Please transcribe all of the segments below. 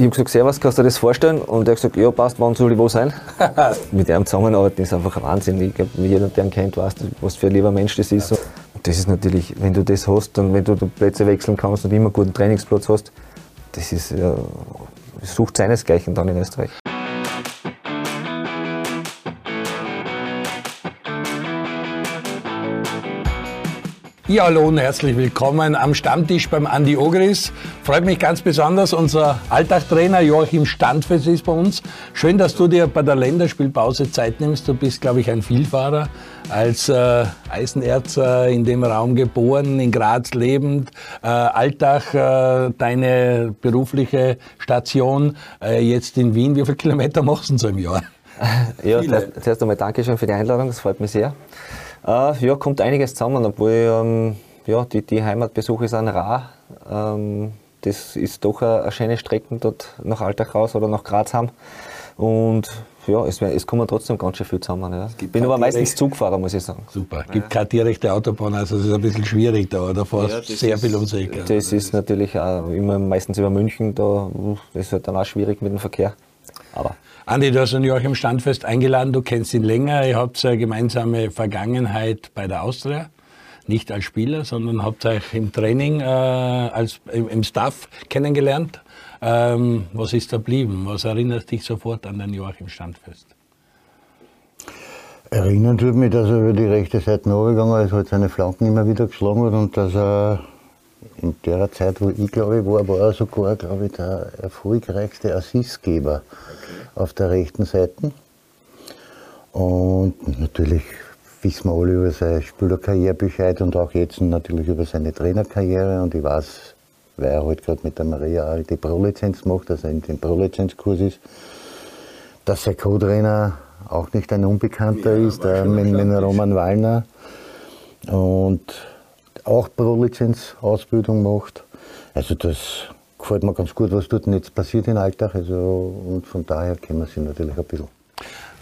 ich habe gesagt, Servus, kannst du dir das vorstellen? Und er hat gesagt, ja, passt, wann soll ich wo sein? Mit ihm zusammenarbeiten ist einfach ein Wahnsinn. Ich glaube, jeder, der ihn kennt, weiß, was für ein lieber Mensch das ist. Und das ist natürlich, wenn du das hast und wenn du Plätze wechseln kannst und immer einen guten Trainingsplatz hast, das ist, ja, sucht seinesgleichen dann in Österreich. Ja, hallo und herzlich willkommen am Stammtisch beim Andi Ogris. Freut mich ganz besonders, unser Alltagtrainer Joachim Standfest ist bei uns. Schön, dass du dir bei der Länderspielpause Zeit nimmst. Du bist, glaube ich, ein Vielfahrer. Als äh, Eisenerzer in dem Raum geboren, in Graz lebend, äh, Alltag, äh, deine berufliche Station, äh, jetzt in Wien. Wie viele Kilometer machst du so im Jahr? Ja, zuerst, zuerst einmal Dankeschön für die Einladung, das freut mich sehr. Äh, ja, kommt einiges zusammen, obwohl ähm, ja, die, die Heimatbesuche sind rar. Ähm, das ist doch eine, eine, schöne Strecke dort nach Altach raus oder nach Graz haben. Und ja, es, es kommen trotzdem ganz schön viel zusammen. Ja. Ich bin aber meistens Zugfahrer, muss ich sagen. Super. Es gibt keine direkte Autobahn, also es ist ein bisschen schwierig da. Da fährst ja, sehr viel ums Eck. Das ist natürlich auch immer meistens über München, da das ist halt dann auch schwierig mit dem Verkehr. Aber Andi, du hast ihn Joachim Standfest eingeladen, du kennst ihn länger, ihr habt eine gemeinsame Vergangenheit bei der Austria. Nicht als Spieler, sondern habt euch im Training, äh, als, im, im, Staff kennengelernt. Ähm, was ist da geblieben? Was erinnert dich sofort an den Joachim Standfest? Erinnern tut mich, dass er über die rechte Seite runtergegangen ist, halt seine Flanken immer wieder geschlagen hat und dass er in der Zeit, wo ich glaube ich war, war er sogar, glaube ich, der erfolgreichste Assistgeber auf der rechten Seite. Und natürlich wissen wir alle über seine Spielerkarriere Bescheid und auch jetzt natürlich über seine Trainerkarriere. Und ich weiß, weil er halt gerade mit der Maria die Pro-Lizenz macht, also in den Pro-Lizenzkurs ist, dass sein Co-Trainer auch nicht ein Unbekannter ja, ist, der mit, mit Roman Wallner. Und auch Pro-Lizenz-Ausbildung macht. Also das gefällt mir ganz gut, was dort jetzt passiert in Alltag. Also, und von daher kennen wir sie natürlich ein bisschen.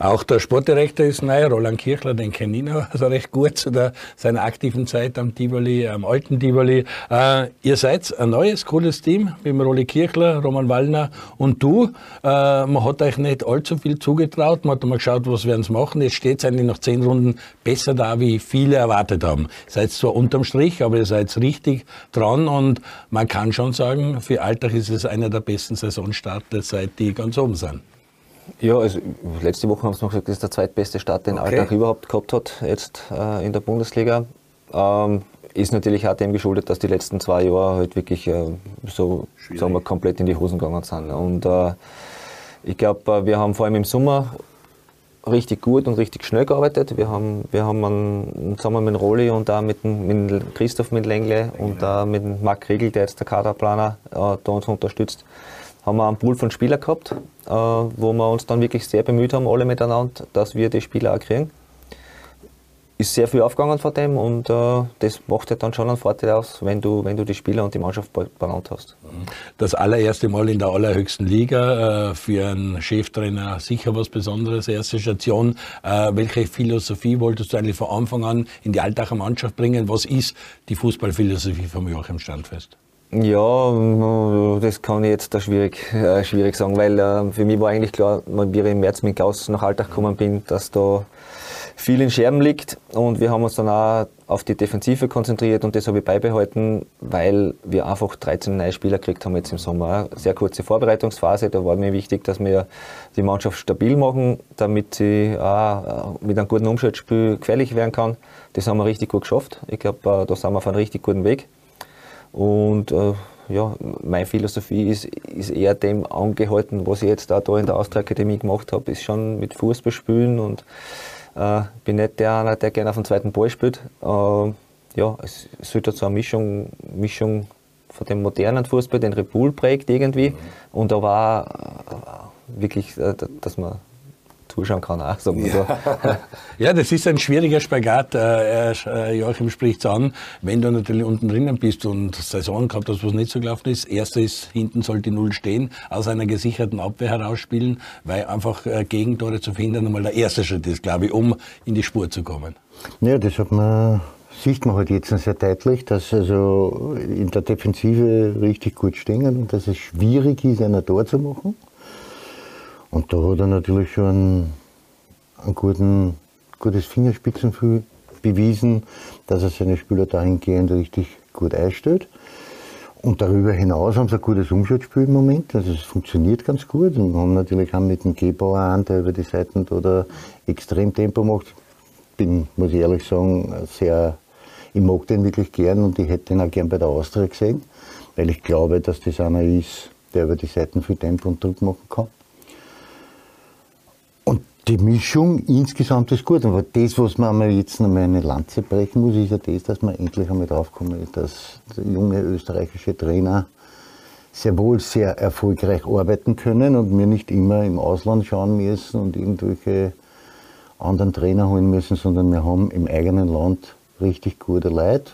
Auch der Sportdirektor ist neu, Roland Kirchler, den kenne ich noch also recht gut zu der, seiner aktiven Zeit am Tivoli, am alten Tivoli. Äh, ihr seid ein neues, cooles Team mit dem Rolli Kirchler, Roman Wallner und du. Äh, man hat euch nicht allzu viel zugetraut, man hat mal geschaut, was werden sie machen. Jetzt steht es eigentlich nach zehn Runden besser da, wie viele erwartet haben. Seid zwar unterm Strich, aber ihr seid richtig dran und man kann schon sagen, für Alltag ist es einer der besten Saisonstarter, seit die ganz oben sind. Ja, also letzte Woche haben sie noch gesagt, das ist der zweitbeste Start, den okay. Alltag überhaupt gehabt hat, jetzt äh, in der Bundesliga. Ähm, ist natürlich auch dem geschuldet, dass die letzten zwei Jahre halt wirklich äh, so sagen wir, komplett in die Hosen gegangen sind. Und äh, ich glaube, äh, wir haben vor allem im Sommer richtig gut und richtig schnell gearbeitet. Wir haben, wir haben einen, zusammen mit Roli und auch mit, mit Christoph mit Lengle und auch mit Marc Riegel, der jetzt der Kaderplaner äh, da uns unterstützt, haben wir einen Pool von Spielern gehabt, äh, wo wir uns dann wirklich sehr bemüht haben, alle miteinander, dass wir die Spieler auch kriegen. Ist sehr viel aufgegangen von dem und äh, das macht ja dann schon einen Vorteil aus, wenn du, wenn du die Spieler und die Mannschaft benannt hast. Das allererste Mal in der allerhöchsten Liga, äh, für einen Cheftrainer sicher was Besonderes, erste Station. Äh, welche Philosophie wolltest du eigentlich von Anfang an in die Alltacher Mannschaft bringen? Was ist die Fußballphilosophie vom Joachim Standfest? Ja, das kann ich jetzt da schwierig, äh, schwierig sagen, weil äh, für mich war eigentlich klar, wie ich im März mit Gauss nach Alltag gekommen bin, dass da viel in Scherben liegt und wir haben uns dann auch auf die Defensive konzentriert und das habe ich beibehalten, weil wir einfach 13 neue Spieler gekriegt haben jetzt im Sommer. Sehr kurze Vorbereitungsphase, da war mir wichtig, dass wir die Mannschaft stabil machen, damit sie auch äh, mit einem guten Umschaltspiel gefährlich werden kann. Das haben wir richtig gut geschafft. Ich glaube, äh, da sind wir auf einem richtig guten Weg. Und äh, ja, meine Philosophie ist, ist eher dem angehalten, was ich jetzt auch da in der Austria-Akademie gemacht habe, ist schon mit Fußball spielen und äh, bin nicht der einer, der gerne auf den zweiten Ball spielt. Äh, ja, es, es wird so eine Mischung, Mischung von dem modernen Fußball, den Red Bull prägt irgendwie, mhm. und aber auch äh, wirklich, äh, dass man zuschauen kann. Auch, sagen wir ja. So. ja, das ist ein schwieriger Spagat. Äh, äh, Joachim spricht es an, wenn du natürlich unten drinnen bist und Saison gehabt hast, was nicht so gelaufen ist. Erster ist, hinten soll die Null stehen, aus einer gesicherten Abwehr herausspielen, weil einfach äh, Gegentore zu verhindern einmal der erste Schritt ist, glaube ich, um in die Spur zu kommen. Ja, das hat man sieht man halt jetzt sehr deutlich, dass also in der Defensive richtig gut stehen und dass es schwierig ist, ein Tor zu machen. Und da hat er natürlich schon ein guten, gutes Fingerspitzengefühl bewiesen, dass er seine Spieler dahingehend richtig gut einstellt. Und darüber hinaus haben sie ein gutes Umschaltspiel im Moment. Also es funktioniert ganz gut. Und haben natürlich auch mit dem Gebauer an, der über die Seiten da extrem Tempo macht. Bin, muss ich ehrlich sagen, sehr, ich mag den wirklich gern und ich hätte ihn auch gern bei der Austria gesehen, weil ich glaube, dass das einer ist, der über die Seiten viel Tempo und Druck machen kann die Mischung insgesamt ist gut. Aber das, was man einmal jetzt noch mal eine Lanze brechen muss, ist ja das, dass man endlich einmal draufkommen, dass junge österreichische Trainer sehr wohl sehr erfolgreich arbeiten können und wir nicht immer im Ausland schauen müssen und irgendwelche anderen Trainer holen müssen, sondern wir haben im eigenen Land richtig gute Leute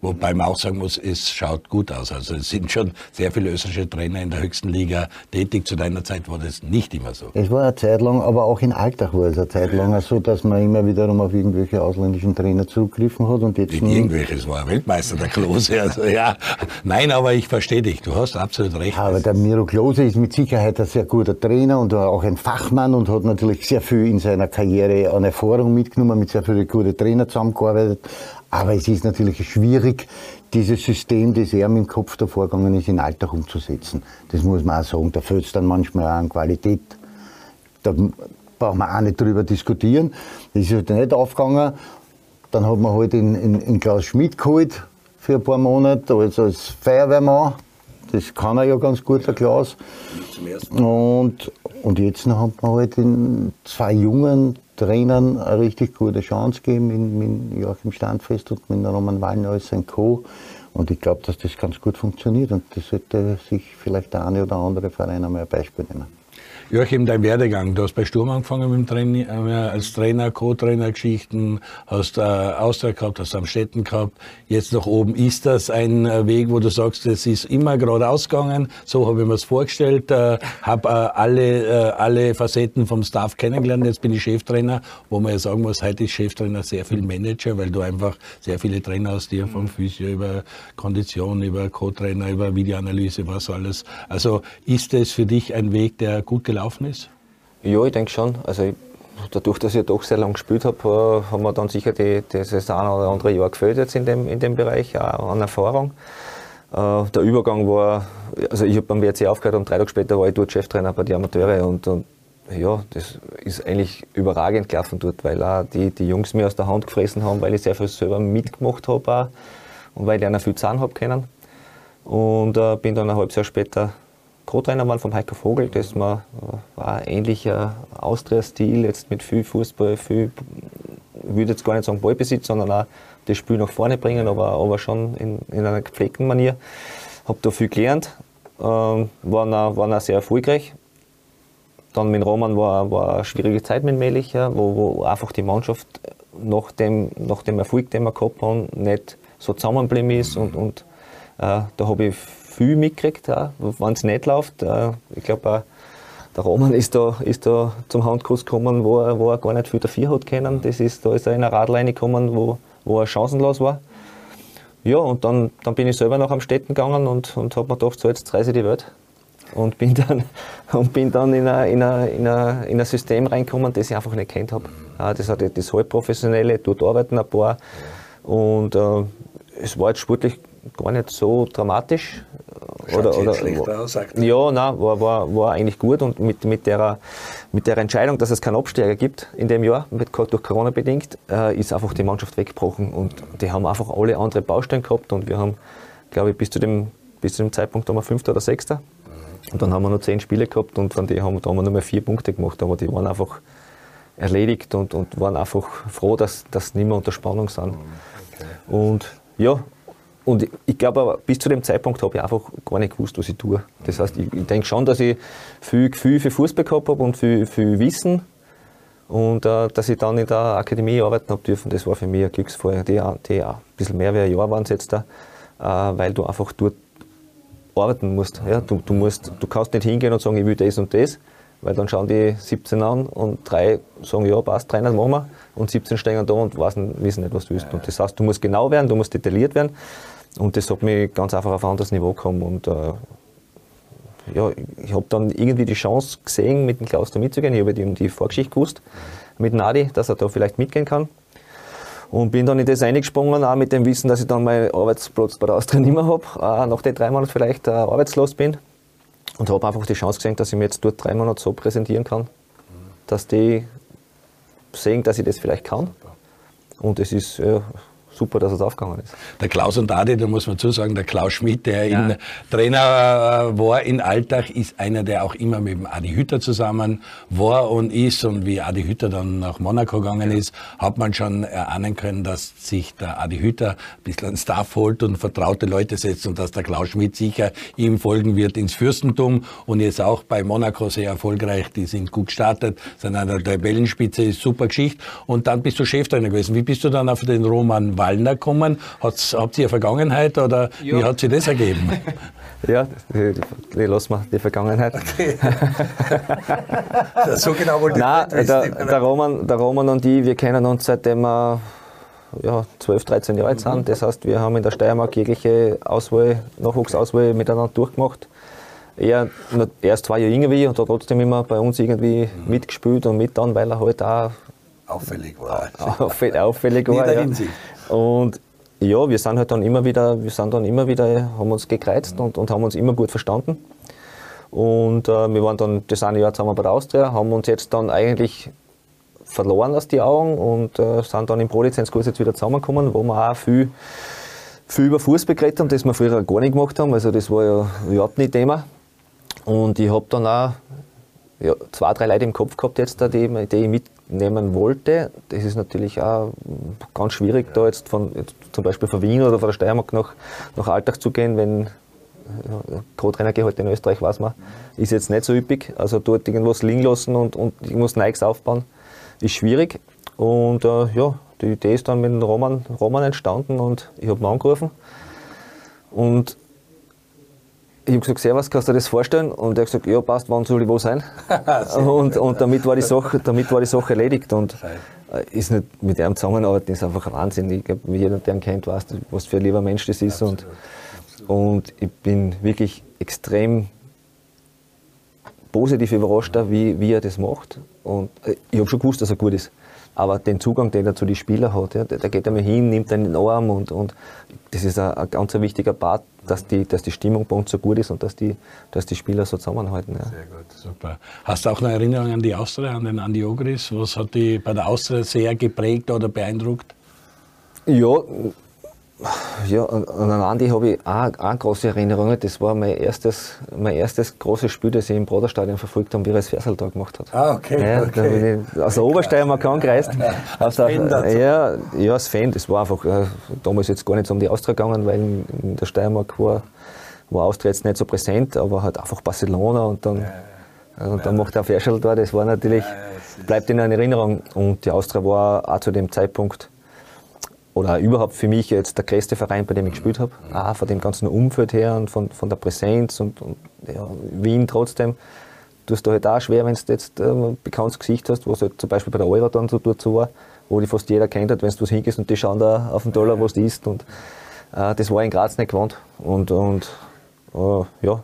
Wobei man auch sagen muss, es schaut gut aus. Also es sind schon sehr viele österreichische Trainer in der höchsten Liga tätig. Zu deiner Zeit war das nicht immer so. Es war eine Zeit lang, aber auch in Alltag war es eine Zeit lang so, dass man immer wiederum auf irgendwelche ausländischen Trainer zurückgriffen hat. Und jetzt nicht irgendwelche, es war ein Weltmeister, der Klose. Also, ja. Nein, aber ich verstehe dich, du hast absolut recht. Aber der Miro Klose ist mit Sicherheit ein sehr guter Trainer und auch ein Fachmann und hat natürlich sehr viel in seiner Karriere an Erfahrung mitgenommen, mit sehr vielen guten Trainern zusammengearbeitet. Aber es ist natürlich schwierig, dieses System, das er im Kopf davor gegangen ist, in Alltag umzusetzen. Das muss man auch sagen. Da fehlt es dann manchmal auch an Qualität. Da braucht man auch nicht drüber diskutieren. Das ist halt nicht aufgegangen. Dann hat man halt in, in, in Klaus Schmidt geholt für ein paar Monate als, als Feuerwehrmann. Das kann er ja ganz gut, der Klaus. Und, und jetzt hat man halt in zwei jungen Trainern eine richtig gute Chance geben, mit, mit Joachim Standfest und mit Roman Wallner sein Co. Und ich glaube, dass das ganz gut funktioniert und das sollte sich vielleicht der eine oder andere Verein einmal ein Beispiel nehmen. Joachim, dein Werdegang. Du hast bei Sturm angefangen mit dem Training, äh, als Trainer, Co-Trainer Geschichten, hast äh, Austria gehabt, hast Amstetten gehabt, jetzt nach oben. Ist das ein äh, Weg, wo du sagst, es ist immer geradeaus gegangen, so habe ich mir es vorgestellt, äh, habe äh, alle, äh, alle Facetten vom Staff kennengelernt, jetzt bin ich Cheftrainer, wo man ja sagen muss, heute ist Cheftrainer sehr viel Manager, weil du einfach sehr viele Trainer hast, die vom Physio über Kondition, über Co-Trainer, über Videoanalyse, was alles. Also ist es für dich ein Weg, der gut gelaufen gelaufen ist? Ja, ich denke schon. Also ich, dadurch, dass ich doch sehr lange gespielt habe, äh, haben wir dann sicher die, das eine oder andere Jahr gefällt jetzt in dem, in dem Bereich auch an Erfahrung. Äh, der Übergang war, also ich habe beim WRC aufgehört und drei Tage später war ich dort Cheftrainer bei den Amateuren und, und ja, das ist eigentlich überragend gelaufen dort, weil auch die, die Jungs mir aus der Hand gefressen haben, weil ich sehr viel selber mitgemacht habe und weil ich einer viel Zahn habe können. Und äh, bin dann ein halbes Jahr später Co-Trainer waren vom Heiko Vogel, das war, ein ähnlicher Austria-Stil, jetzt mit viel Fußball, viel, ich würde jetzt gar nicht sagen Ballbesitz, sondern auch das Spiel nach vorne bringen, aber, aber schon in, in einer gepflegten Manier. Habe da viel gelernt, ähm, waren, auch, waren auch sehr erfolgreich. Dann mit Roman war, war eine schwierige Zeit mit Melich, ja, wo, wo einfach die Mannschaft nach dem, nach dem Erfolg, den wir gehabt haben, nicht so zusammengeblieben ist und, und äh, da habe ich viel mitgekriegt, wenn es nicht läuft. Ich glaube, der Roman ist da, ist da zum Handkuss gekommen, wo er, wo er gar nicht viel dafür hat können. Das ist, da ist er in eine Radleine gekommen, wo, wo er chancenlos war. Ja, und dann, dann bin ich selber nach am Städten gegangen und, und habe mir gedacht, so jetzt reise ich die Welt. Und bin dann, und bin dann in, ein, in, ein, in, ein, in ein System reingekommen, das ich einfach nicht kennt habe. Das hat das halbprofessionelle, dort arbeiten ein paar. Und äh, es war jetzt sportlich gar nicht so dramatisch. Schaut oder, oder, schlechter aus, Ja, nein, war, war, war eigentlich gut und mit, mit, der, mit der Entscheidung, dass es keinen Absteiger gibt in dem Jahr, mit, durch Corona bedingt, äh, ist einfach die Mannschaft weggebrochen und die haben einfach alle andere Baustellen gehabt und wir haben, glaube ich, bis zu dem, bis zu dem Zeitpunkt haben wir Fünfter oder Sechster mhm. und dann haben wir noch zehn Spiele gehabt und von denen haben, da haben wir nur mehr vier Punkte gemacht, aber die waren einfach erledigt und, und waren einfach froh, dass, dass nicht mehr unter Spannung sind. Mhm. Okay. Und ja, und ich glaube aber, bis zu dem Zeitpunkt habe ich einfach gar nicht gewusst, was ich tue. Das heißt, ich, ich denke schon, dass ich viel Gefühl für Fußball gehabt habe und viel, viel Wissen. Und äh, dass ich dann in der Akademie arbeiten habe dürfen, das war für mich ein Glücksfall. Die, die ein bisschen mehr wie ein Jahr waren es jetzt da, äh, weil du einfach dort arbeiten musst. Ja? Du, du, musst, du kannst nicht hingehen und sagen, ich will das und das, Weil dann schauen die 17 an und drei sagen, ja, passt, Trainer, machen wir. Und 17 stehen da und wissen, wissen nicht, was du willst. Und das heißt, du musst genau werden, du musst detailliert werden. Und das hat mich ganz einfach auf ein anderes Niveau gekommen. Und äh, ja, ich habe dann irgendwie die Chance gesehen, mit dem Klaus da mitzugehen. Ich habe die, die Vorgeschichte gewusst mit Nadi, dass er da vielleicht mitgehen kann. Und bin dann in das eingesprungen, auch mit dem Wissen, dass ich dann meinen Arbeitsplatz bei der Austria nicht mehr habe, nach den drei Monaten vielleicht äh, arbeitslos bin. Und habe einfach die Chance gesehen, dass ich mir jetzt dort drei Monate so präsentieren kann, dass die sehen, dass ich das vielleicht kann. Und es ist ja, super, dass es aufgegangen ist. Der Klaus und Adi, da muss man zusagen, der Klaus Schmidt, der ja. in Trainer äh, war in Alltag, ist einer, der auch immer mit dem Adi Hütter zusammen war und ist. Und wie Adi Hütter dann nach Monaco gegangen ist, hat man schon erahnen können, dass sich der Adi Hütter ein bisschen einen Staff holt und vertraute Leute setzt und dass der Klaus Schmidt sicher ihm folgen wird ins Fürstentum und jetzt auch bei Monaco sehr erfolgreich. Die sind gut gestartet, sind an der Tabellenspitze, ist super Geschichte. Und dann bist du Cheftrainer gewesen. Wie bist du dann auf den Roman Wall Wallner kommen. Hat's, habt ihr eine Vergangenheit oder ja. wie hat sich das ergeben? Ja, die, die lassen wir, die Vergangenheit. Okay. so genau wollte Nein, ich der, der, Roman, der Roman und ich, wir kennen uns seitdem wir ja, 12, 13 Jahre alt sind. Mhm. Das heißt, wir haben in der Steiermark jegliche Auswahl, Nachwuchsauswahl miteinander durchgemacht. Er, er ist zwei Jahre jünger wie ich und hat trotzdem immer bei uns irgendwie mhm. mitgespielt und mit dann, weil er halt auch auffällig war. auffällig war, ja. Und ja, wir sind halt dann immer wieder, wir sind dann immer wieder, haben uns gekreizt mhm. und, und haben uns immer gut verstanden. Und äh, wir waren dann das eine Jahr zusammen bei der Austria, haben uns jetzt dann eigentlich verloren aus die Augen und äh, sind dann im Pro-Lizenzkurs jetzt wieder zusammengekommen, wo wir auch viel, viel über Fußball geredet haben, das wir früher gar nicht gemacht haben. Also das war ja überhaupt nicht Thema. Und ich habe dann auch ja, zwei, drei Leute im Kopf gehabt jetzt, die, die ich mitnehmen wollte. Das ist natürlich auch ganz schwierig, da jetzt von jetzt zum Beispiel von Wien oder von der Steiermark nach, nach Alltag zu gehen, wenn ja, Co-Trainergehalt in Österreich, weiß man, ist jetzt nicht so üppig. Also dort irgendwas liegen lassen und, und irgendwas Neues aufbauen, ist schwierig. Und äh, ja, die Idee ist dann mit dem Roman, Roman entstanden und ich habe ihn angerufen. Und ich habe gesagt, Servus, kannst du dir das vorstellen? Und er hat gesagt, ja, passt, wann soll ich wo sein? und, und damit, war die Sache, damit war die Sache erledigt. Und äh, ist nicht mit ihm zusammenarbeiten, ist einfach ein Wahnsinn. Ich glaube, jeder, der ihn kennt, weiß, was für ein lieber Mensch das ist. Absolut. Und, und ich bin wirklich extrem positiv überrascht, wie, wie er das macht. Und äh, ich habe schon gewusst, dass er gut ist. Aber den Zugang, den er zu den Spielern hat, ja, der, der geht einmal hin, nimmt einen in den Arm und, und das ist ein, ein ganz wichtiger Part dass die, dass die Stimmung bei uns so gut ist und dass die, dass die Spieler so zusammenhalten. Ja. Sehr gut, super. Hast du auch eine Erinnerung an die Austria, an den Andi Ogris? Was hat die bei der Austria sehr geprägt oder beeindruckt? Ja, ja, an Andi habe ich auch, auch große Erinnerungen. Das war mein erstes, mein erstes großes Spiel, das ich im Broderstadion verfolgt habe, wie er das Versal da gemacht hat. Ah, okay. Ja, okay. Da aus der Obersteiermark angereist. Als Fan ja, ja, als Fan. Das war einfach äh, damals jetzt gar nicht so um die Austria gegangen, weil in der Steiermark war, war Austria jetzt nicht so präsent, aber halt einfach Barcelona und dann, ja, und dann macht er Versal da. Das war natürlich, bleibt in Erinnerung. Und die Austria war auch zu dem Zeitpunkt oder überhaupt für mich jetzt der größte Verein, bei dem ich gespielt habe. Auch von dem ganzen Umfeld her und von, von der Präsenz und, und ja, Wien trotzdem. Du hast da halt auch schwer, wenn du jetzt ein bekanntes Gesicht hast, was halt zum Beispiel bei der Euro dann so so war, wo die fast jeder kennt hat, wenn du was hingehst und die schauen da auf den Dollar, was du isst. Und äh, das war in Graz nicht gewohnt. Und, und äh, ja,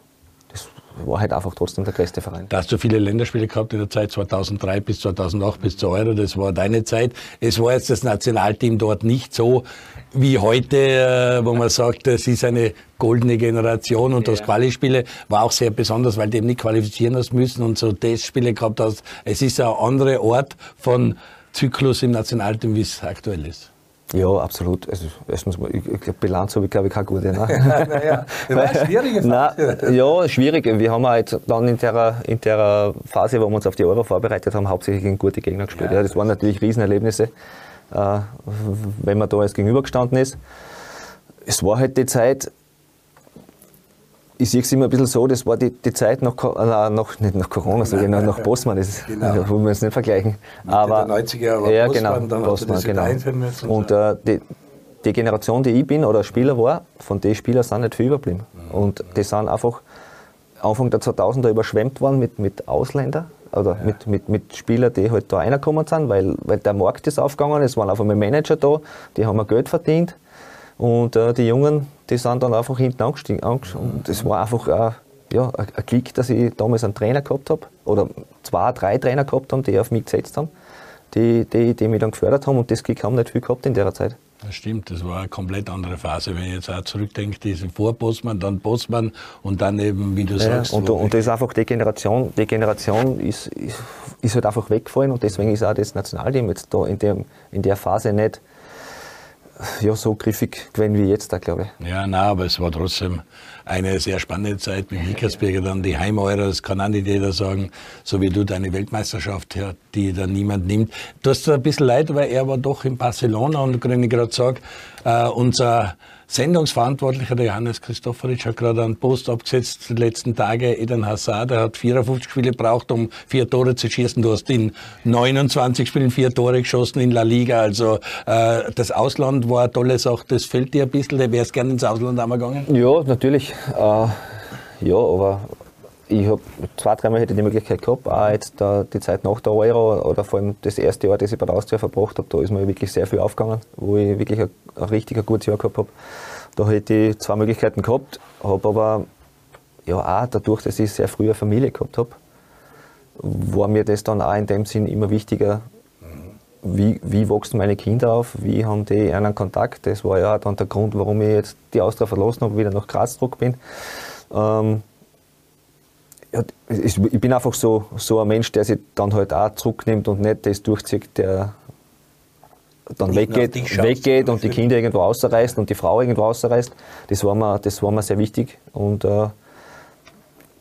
war halt einfach trotzdem der größte Verein. Da hast du viele Länderspiele gehabt in der Zeit 2003 bis 2008 bis zur Euro, das war deine Zeit. Es war jetzt das Nationalteam dort nicht so wie heute, äh, wo man sagt, es ist eine goldene Generation und ja. das Quali-Spiele war auch sehr besonders, weil du eben nicht qualifizieren hast müssen und so Testspiele gehabt hast. Es ist ein anderer Ort von Zyklus im Nationalteam, wie es aktuell ist. Ja, absolut. Also, erstens mal, ich, ich Bilanz habe ich glaube ich keine gute. Ne? naja, das war eine schwierige Phase. Nein, ja, schwierig. Wir haben jetzt dann in der, in der Phase, wo wir uns auf die Euro vorbereitet haben, hauptsächlich gegen gute Gegner gespielt. Ja, ja das waren natürlich Riesenerlebnisse, äh, wenn man da jetzt gegenübergestanden ist. Es war halt die Zeit, ich sehe es immer ein bisschen so, das war die, die Zeit nach, äh, nach, nicht nach Corona, sondern nach, nach Bosman, das genau. wollen wir jetzt nicht vergleichen. Aber, der 90er Jahre ja, genau, dann Bosman, genau. Und äh, die, die Generation, die ich bin oder Spieler war, von den Spielern sind nicht viel überblieben. Mhm. Und die sind einfach Anfang der 2000er überschwemmt worden mit, mit Ausländern. oder ja. mit, mit, mit Spielern, die halt da reingekommen sind, weil, weil der Markt ist aufgegangen, es waren einfach mal Manager da, die haben Geld verdient und äh, die Jungen, die sind dann einfach hinten angestiegen. Und das war einfach äh, ja, ein Klick, dass ich damals einen Trainer gehabt habe oder zwei, drei Trainer gehabt haben, die auf mich gesetzt haben, die, die, die mich dann gefördert haben und das Klick haben nicht viel gehabt in der Zeit. Das stimmt, das war eine komplett andere Phase. Wenn ich jetzt auch zurückdenke, diese vor Postmann, dann Postmann und dann eben, wie du ja, sagst. Und, und das ist einfach die Generation, die Generation ist, ist, ist, halt einfach weggefallen und deswegen ist auch das Nationalteam jetzt da in, dem, in der Phase nicht ja, so griffig gewesen wie jetzt glaube ich. Ja, nein, aber es war trotzdem eine sehr spannende Zeit mit Mikersberger, dann die Heimeure, das kann auch nicht jeder sagen, so wie du deine Weltmeisterschaft, die da niemand nimmt. Du hast ein bisschen leid, weil er war doch in Barcelona und wenn ich gerade sage, äh, unser Sendungsverantwortlicher, der Johannes Christofferitsch, hat gerade einen Post abgesetzt, die letzten Tage, Eden Hazard, der hat 54 Spiele gebraucht, um vier Tore zu schießen. Du hast in 29 Spielen vier Tore geschossen in La Liga. Also äh, das Ausland war eine tolle Sache. Das fällt dir ein bisschen, du wärst gerne ins Ausland einmal gegangen? Ja, natürlich. Äh, ja, aber ich habe zwei, dreimal hätte die Möglichkeit gehabt, auch jetzt da, die Zeit nach der Euro oder vor allem das erste Jahr, das ich bei der Austria verbracht habe, da ist mir wirklich sehr viel aufgegangen, wo ich wirklich ein, ein richtig ein gutes Jahr gehabt habe. Da hätte ich zwei Möglichkeiten gehabt, habe aber ja auch dadurch, dass ich sehr früh eine Familie gehabt habe, war mir das dann auch in dem Sinn immer wichtiger, wie, wie wachsen meine Kinder auf, wie haben die einen Kontakt. Das war ja dann der Grund, warum ich jetzt die Austria verlassen habe, wieder nach Graz zurück bin. Ähm, ja, ich bin einfach so, so ein Mensch, der sich dann halt auch zurücknimmt und nicht das durchzieht, der dann nicht weggeht, weggeht und die Kinder irgendwo rausreißt und die Frau irgendwo rausreißt. Das war mir, das war mir sehr wichtig und äh,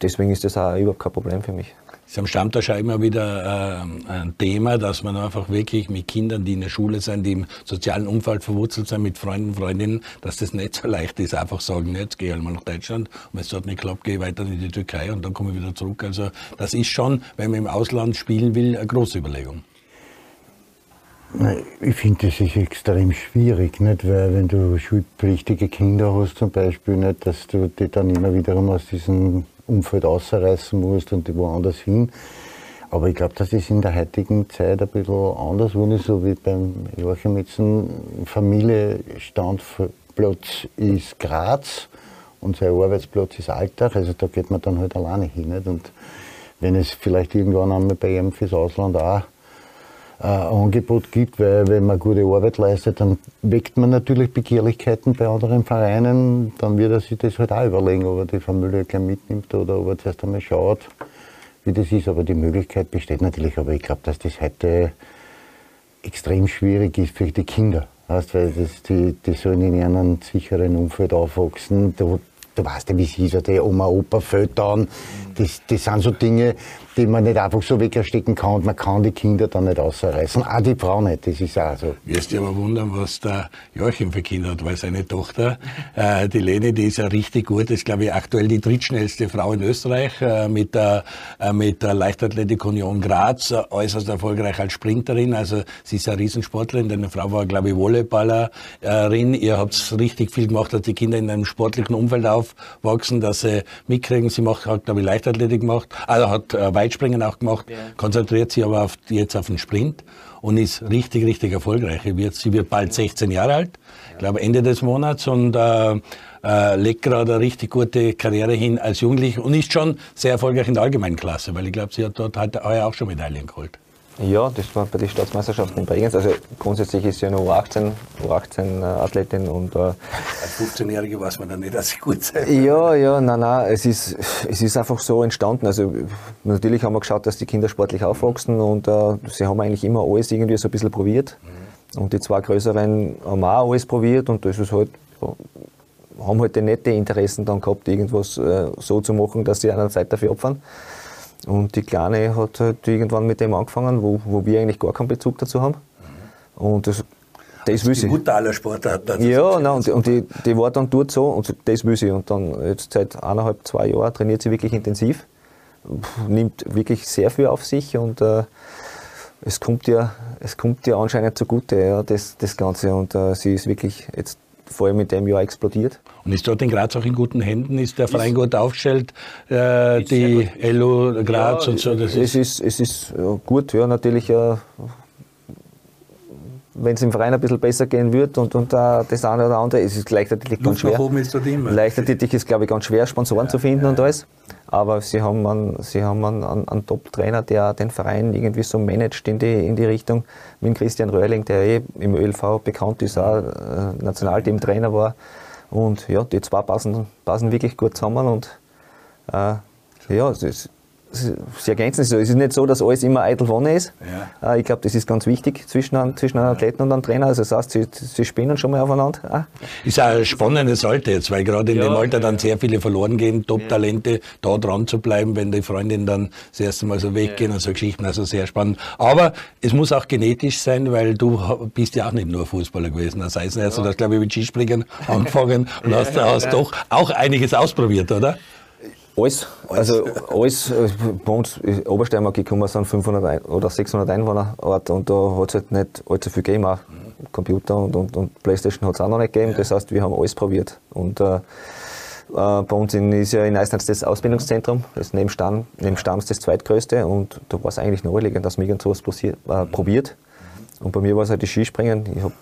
deswegen ist das auch überhaupt kein Problem für mich ist am Stammtisch auch immer wieder äh, ein Thema, dass man einfach wirklich mit Kindern, die in der Schule sind, die im sozialen Umfeld verwurzelt sind, mit Freunden, Freundinnen, dass das nicht so leicht ist, einfach sagen, jetzt gehe ich halt mal nach Deutschland und wenn es dort nicht klappt, gehe ich weiter in die Türkei und dann komme ich wieder zurück. Also das ist schon, wenn man im Ausland spielen will, eine große Überlegung. Ich finde, das ist extrem schwierig, nicht? weil wenn du schulpflichtige Kinder hast zum Beispiel, nicht, dass du die dann immer wiederum aus diesem Umfeld ausreißen musst und woanders hin. Aber ich glaube, das ist in der heutigen Zeit ein bisschen anders geworden, so wie beim Joachim jetzt Familienstandplatz ist Graz und sein Arbeitsplatz ist Alltag. Also da geht man dann halt alleine hin. Nicht? Und wenn es vielleicht irgendwann einmal bei ihm fürs Ausland auch äh, Angebot gibt, weil wenn man gute Arbeit leistet, dann weckt man natürlich Begehrlichkeiten bei anderen Vereinen, dann wird er sich das halt auch überlegen, ob er die Familie gleich mitnimmt oder ob er zuerst einmal schaut, wie das ist. Aber die Möglichkeit besteht natürlich, aber ich glaube, dass das heute extrem schwierig ist für die Kinder. Weißt, weil das, die, die sollen in einem sicheren Umfeld aufwachsen. Du, du weißt ja, wie es ist, die Oma, Opa an. Das, das sind so Dinge, die man nicht einfach so wegstecken kann und man kann die Kinder dann nicht ausreißen. Auch die Frau nicht, das ist auch so. Wirst dir aber wundern, was der Joachim für Kinder hat, weil seine Tochter, äh, die Lene, die ist ja richtig gut, ist glaube ich aktuell die drittschnellste Frau in Österreich äh, mit, der, äh, mit der Leichtathletik Union Graz, äh, äußerst erfolgreich als Sprinterin, also sie ist eine Riesensportlerin, deine Frau war glaube ich Volleyballerin, ihr habt richtig viel gemacht, dass die Kinder in einem sportlichen Umfeld aufwachsen, dass sie mitkriegen, sie macht, hat glaube ich Leichtathletik gemacht, also hat äh, Weitspringen auch gemacht, ja. konzentriert sich aber auf, jetzt auf den Sprint und ist richtig, richtig erfolgreich. Sie wird, sie wird bald 16 Jahre alt, ich glaube Ende des Monats und äh, äh, legt gerade eine richtig gute Karriere hin als Jugendliche und ist schon sehr erfolgreich in der allgemeinen Klasse, weil ich glaube, sie hat dort halt heuer auch schon Medaillen geholt. Ja, das war bei den Staatsmeisterschaften in Bregenz. Also grundsätzlich ist sie eine U18, U18-Athletin und. Äh, Als 15-Jährige weiß man dann nicht, dass sie gut sein Ja, ja, nein, nein, es ist, es ist einfach so entstanden. Also natürlich haben wir geschaut, dass die Kinder sportlich aufwachsen und äh, sie haben eigentlich immer alles irgendwie so ein bisschen probiert. Mhm. Und die zwei größeren haben auch alles probiert und das ist halt, ja, haben halt nette Interessen dann gehabt, irgendwas äh, so zu machen, dass sie einer Zeit dafür opfern. Und die Kleine hat halt irgendwann mit dem angefangen, wo, wo wir eigentlich gar keinen Bezug dazu haben. Und das, das will sie. Mutter aller Sportarten. Ja, nein, und, und die, die war dann dort so und das will sie. Und dann jetzt seit eineinhalb, zwei Jahren trainiert sie wirklich intensiv, nimmt wirklich sehr viel auf sich und äh, es kommt ihr, es kommt ihr anscheinend zugute, ja, das, das Ganze. Und äh, sie ist wirklich jetzt vor allem in dem Jahr explodiert. Und ist dort in Graz auch in guten Händen? Ist der Verein ist, gut aufgestellt? Äh, die Elo Graz ja, und so? Das es, ist, es ist gut, ja, natürlich. Äh, wenn es im Verein ein bisschen besser gehen wird und, und uh, das eine oder andere, es ist leichtathletik ganz schwer. Ist leichtathletik ist, glaube ich, ganz schwer, Sponsoren ja, zu finden ja. und alles. Aber sie haben einen, sie haben einen, einen, einen Top-Trainer, der den Verein irgendwie so managt in die, in die Richtung, mit Christian Röhrling, der eh im ÖLV bekannt ist, auch äh, Nationalteam-Trainer war. Und ja, die zwei passen, passen wirklich gut zusammen und äh, ja, es ist, Sie ergänzen es so. Es ist nicht so, dass alles immer eitel Wonne ist. Ja. Äh, ich glaube, das ist ganz wichtig zwischen, einem, zwischen einem Athleten und einem Trainer. Also das heißt, sie, sie spinnen schon mal aufeinander. Ah. Ist auch ein spannendes Alter jetzt, weil gerade in ja, dem Alter dann sehr viele verloren gehen, Top-Talente, da dran zu bleiben, wenn die Freundinnen dann das erste Mal so weggehen und so Geschichten. Also sehr spannend. Aber es muss auch genetisch sein, weil du bist ja auch nicht nur Fußballer gewesen. Das heißt, also, du hast, glaube ich, mit Skispringen angefangen und hast, hast doch auch einiges ausprobiert, oder? Alles, also alles, bei uns ist Obersteiermark gekommen sind 500 oder 600 Einwohner Ort und da hat es halt nicht allzu viel gegeben, auch Computer und, und, und Playstation hat es auch noch nicht gegeben, das heißt, wir haben alles probiert. Und äh, äh, bei uns in, ist ja in Eisenach das Ausbildungszentrum, das ist neben, Stamm, neben Stamms das zweitgrößte. Und da war es eigentlich naheliegend, dass man irgend sowas äh, probiert. Und bei mir war es halt das Skispringen, ich habe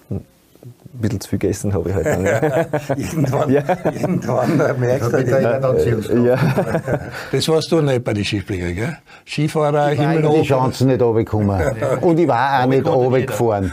ein bisschen zu viel gegessen habe ich halt dann. Ja. irgendwann, ja. irgendwann merkst du das. Ja. Das warst du nicht bei den Skispringern, gell? Skifahrer, ich Himmel die Chancen nicht runtergekommen. Und ich war auch nicht runtergefahren.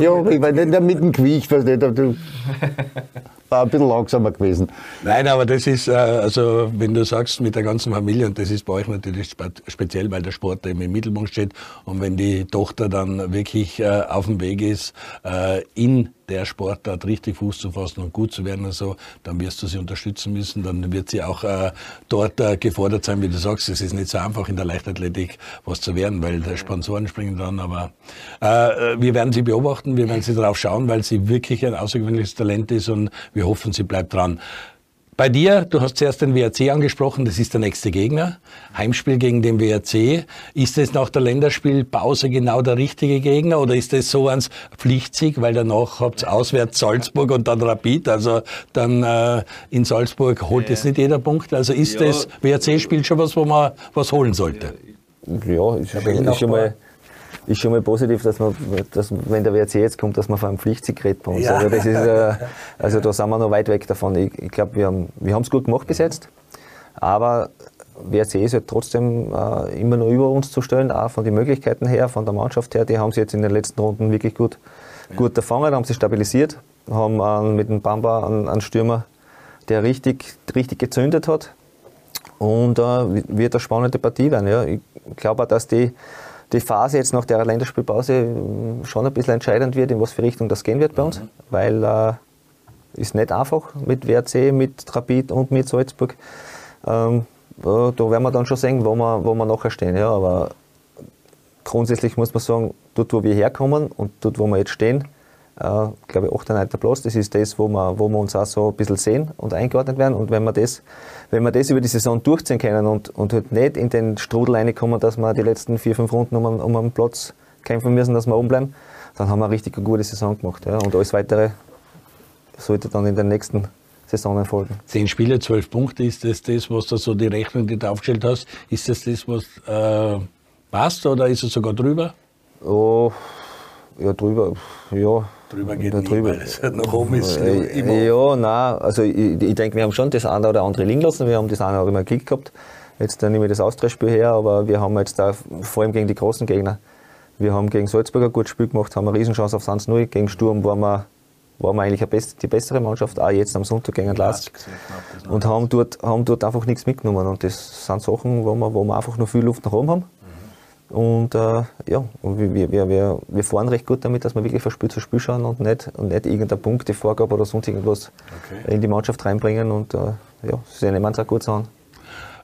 Ja, ich war nicht mit dem Gewicht, versteht du war ein bisschen langsamer gewesen. Nein, aber das ist, äh, also wenn du sagst, mit der ganzen Familie, und das ist bei euch natürlich speziell, weil der Sport eben im Mittelpunkt steht, und wenn die Tochter dann wirklich äh, auf dem Weg ist, äh, in der Sportart richtig Fuß zu fassen und gut zu werden und so, dann wirst du sie unterstützen müssen, dann wird sie auch äh, dort äh, gefordert sein, wie du sagst. Es ist nicht so einfach in der Leichtathletik was zu werden, weil die Sponsoren springen dran, aber äh, wir werden sie beobachten, wir werden sie darauf schauen, weil sie wirklich ein außergewöhnliches Talent ist und wir hoffen, sie bleibt dran. Bei dir, du hast zuerst den WRC angesprochen, das ist der nächste Gegner. Heimspiel gegen den WRC. Ist es nach der Länderspielpause genau der richtige Gegner oder ist es so ans Pflichtsieg, weil danach habt ihr auswärts Salzburg und dann Rapid, also dann äh, in Salzburg holt es nicht jeder Punkt. Also ist ja. das WRC-Spiel schon was, wo man was holen sollte? Ja, ist, schon, ist schon mal ist schon mal positiv, dass man, dass, wenn der WRC jetzt kommt, dass man von einem Pflichtsieg redet bei uns. Ja. Also, das ist, äh, also da sind wir noch weit weg davon. Ich, ich glaube, wir haben wir es gut gemacht bis jetzt, aber WRC ist halt trotzdem äh, immer noch über uns zu stellen, auch von den Möglichkeiten her, von der Mannschaft her. Die haben sie jetzt in den letzten Runden wirklich gut, ja. gut erfangen, haben sie stabilisiert, haben äh, mit dem Bamba einen, einen, Stürmer, der richtig, richtig gezündet hat. Und äh, wird eine spannende Partie werden. Ja. Ich glaube auch, dass die die Phase jetzt nach der Länderspielpause ähm, schon ein bisschen entscheidend wird, in was für Richtung das gehen wird bei uns, mhm. weil äh, ist nicht einfach mit WRC, mit Rapid und mit Salzburg. Ähm, da werden wir dann schon sehen, wo wir, wo wir nachher stehen. Ja, aber grundsätzlich muss man sagen, dort, wo wir herkommen und dort, wo wir jetzt stehen, äh, glaube ich, 8. 9. Platz, das ist das, wo wir, wo wir uns auch so ein bisschen sehen und eingeordnet werden. Und wenn wir das, wenn wir das über die Saison durchziehen können und, und halt nicht in den Strudel reinkommen, dass wir die letzten vier, fünf Runden um, um einen Platz kämpfen müssen, dass wir oben bleiben, dann haben wir eine richtig gute Saison gemacht. Ja. Und alles Weitere sollte dann in den nächsten Saisonen folgen. Zehn Spiele, zwölf Punkte, ist das das, was du so die Rechnung, die du aufgestellt hast, ist das das, was äh, passt oder ist es sogar drüber? Oh, ja, drüber, ja. Drüber geht drüber. weil es halt nach oben ist. Äh, immer. Ja, nein, also ich, ich denke, wir haben schon das eine oder andere liegen lassen, wir haben das eine oder andere Klick gehabt. Jetzt nehme ich das Austria-Spiel her, aber wir haben jetzt da vor allem gegen die großen Gegner. Wir haben gegen Salzburg ein gutes Spiel gemacht, haben eine Riesenchance auf 1-0. Gegen Sturm waren wir, waren wir eigentlich die bessere Mannschaft, auch jetzt am Sonntag gegen Last. Und haben dort, haben dort einfach nichts mitgenommen. Und das sind Sachen, wo wir, wo wir einfach noch viel Luft nach oben haben. Und äh, ja, und wir, wir, wir, wir fahren recht gut damit, dass wir wirklich von Spiel zu Spiel schauen und nicht, und nicht irgendeine Punktevorgabe oder sonst irgendwas okay. in die Mannschaft reinbringen. Und äh, ja, sie nehmen es auch gut an.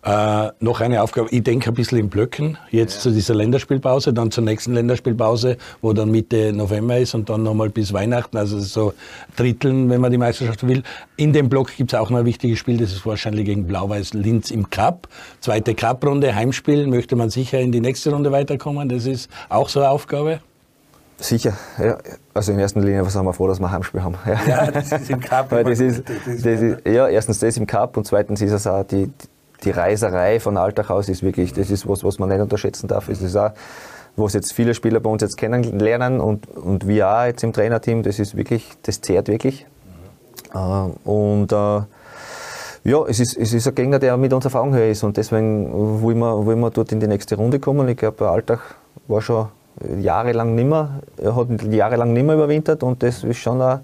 Äh, noch eine Aufgabe, ich denke ein bisschen in Blöcken, jetzt ja. zu dieser Länderspielpause, dann zur nächsten Länderspielpause, wo dann Mitte November ist und dann nochmal bis Weihnachten, also so Dritteln, wenn man die Meisterschaft will. In dem Block gibt es auch noch ein wichtiges Spiel, das ist wahrscheinlich gegen Blau-Weiß Linz im Cup. Zweite Cup-Runde, Heimspiel, möchte man sicher in die nächste Runde weiterkommen, das ist auch so eine Aufgabe. Sicher, ja. Also in erster Linie sind wir froh, dass wir ein Heimspiel haben. Ja, ja das ist im Cup. Das ist, das ist, ja, erstens das im Cup und zweitens ist es auch die, die Reiserei von Alltag aus ist wirklich, das ist was, was man nicht unterschätzen darf. Es ist auch, was jetzt viele Spieler bei uns jetzt kennenlernen und, und wir auch jetzt im Trainerteam, das ist wirklich, das zehrt wirklich. Mhm. und äh, ja, es ist, es ist ein Gegner, der mit uns auf Augenhöhe ist und deswegen wollen wir, wollen wir dort in die nächste Runde kommen. Ich glaube, Alltag war schon jahrelang nimmer, er hat jahrelang nimmer überwintert und das ist schon ein,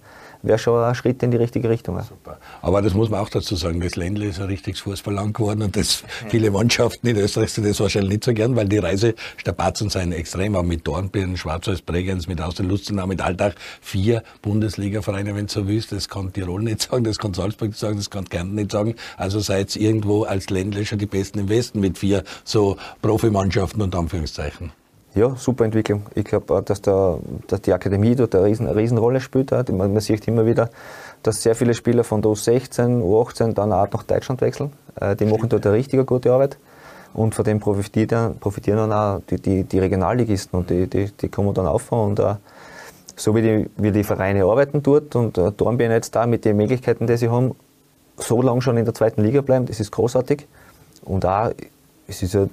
wäre schon ein Schritt in die richtige Richtung. Super. Aber das muss man auch dazu sagen, das Ländle ist ein richtiges Fußballland geworden und das viele Mannschaften in Österreich sind das wahrscheinlich nicht so gern, weil die Reisestrapazen sind extrem, auch mit Dornbirn, Schwarzwald, Bregenz, mit Austerlustenau, mit Alltag vier Bundesliga-Vereine, wenn so willst. Das kann Tirol nicht sagen, das kann Salzburg nicht sagen, das kann Kärnten nicht sagen. Also seid irgendwo als Ländle schon die Besten im Westen mit vier so Profimannschaften und Anführungszeichen ja, super Entwicklung. Ich glaube, dass, der, dass die Akademie dort eine, riesen, eine Riesenrolle spielt. Man, man, sieht immer wieder, dass sehr viele Spieler von der U16, U18 dann auch nach Deutschland wechseln. Äh, die machen dort eine richtig gute Arbeit. Und von dem profitieren, profitieren dann auch die, die, die Regionalligisten und die, die, die kommen dann auf. Und uh, so wie die, wie die Vereine arbeiten dort und uh, Dornbirn jetzt da mit den Möglichkeiten, die sie haben, so lange schon in der zweiten Liga bleiben, das ist großartig. Und auch, es ist ja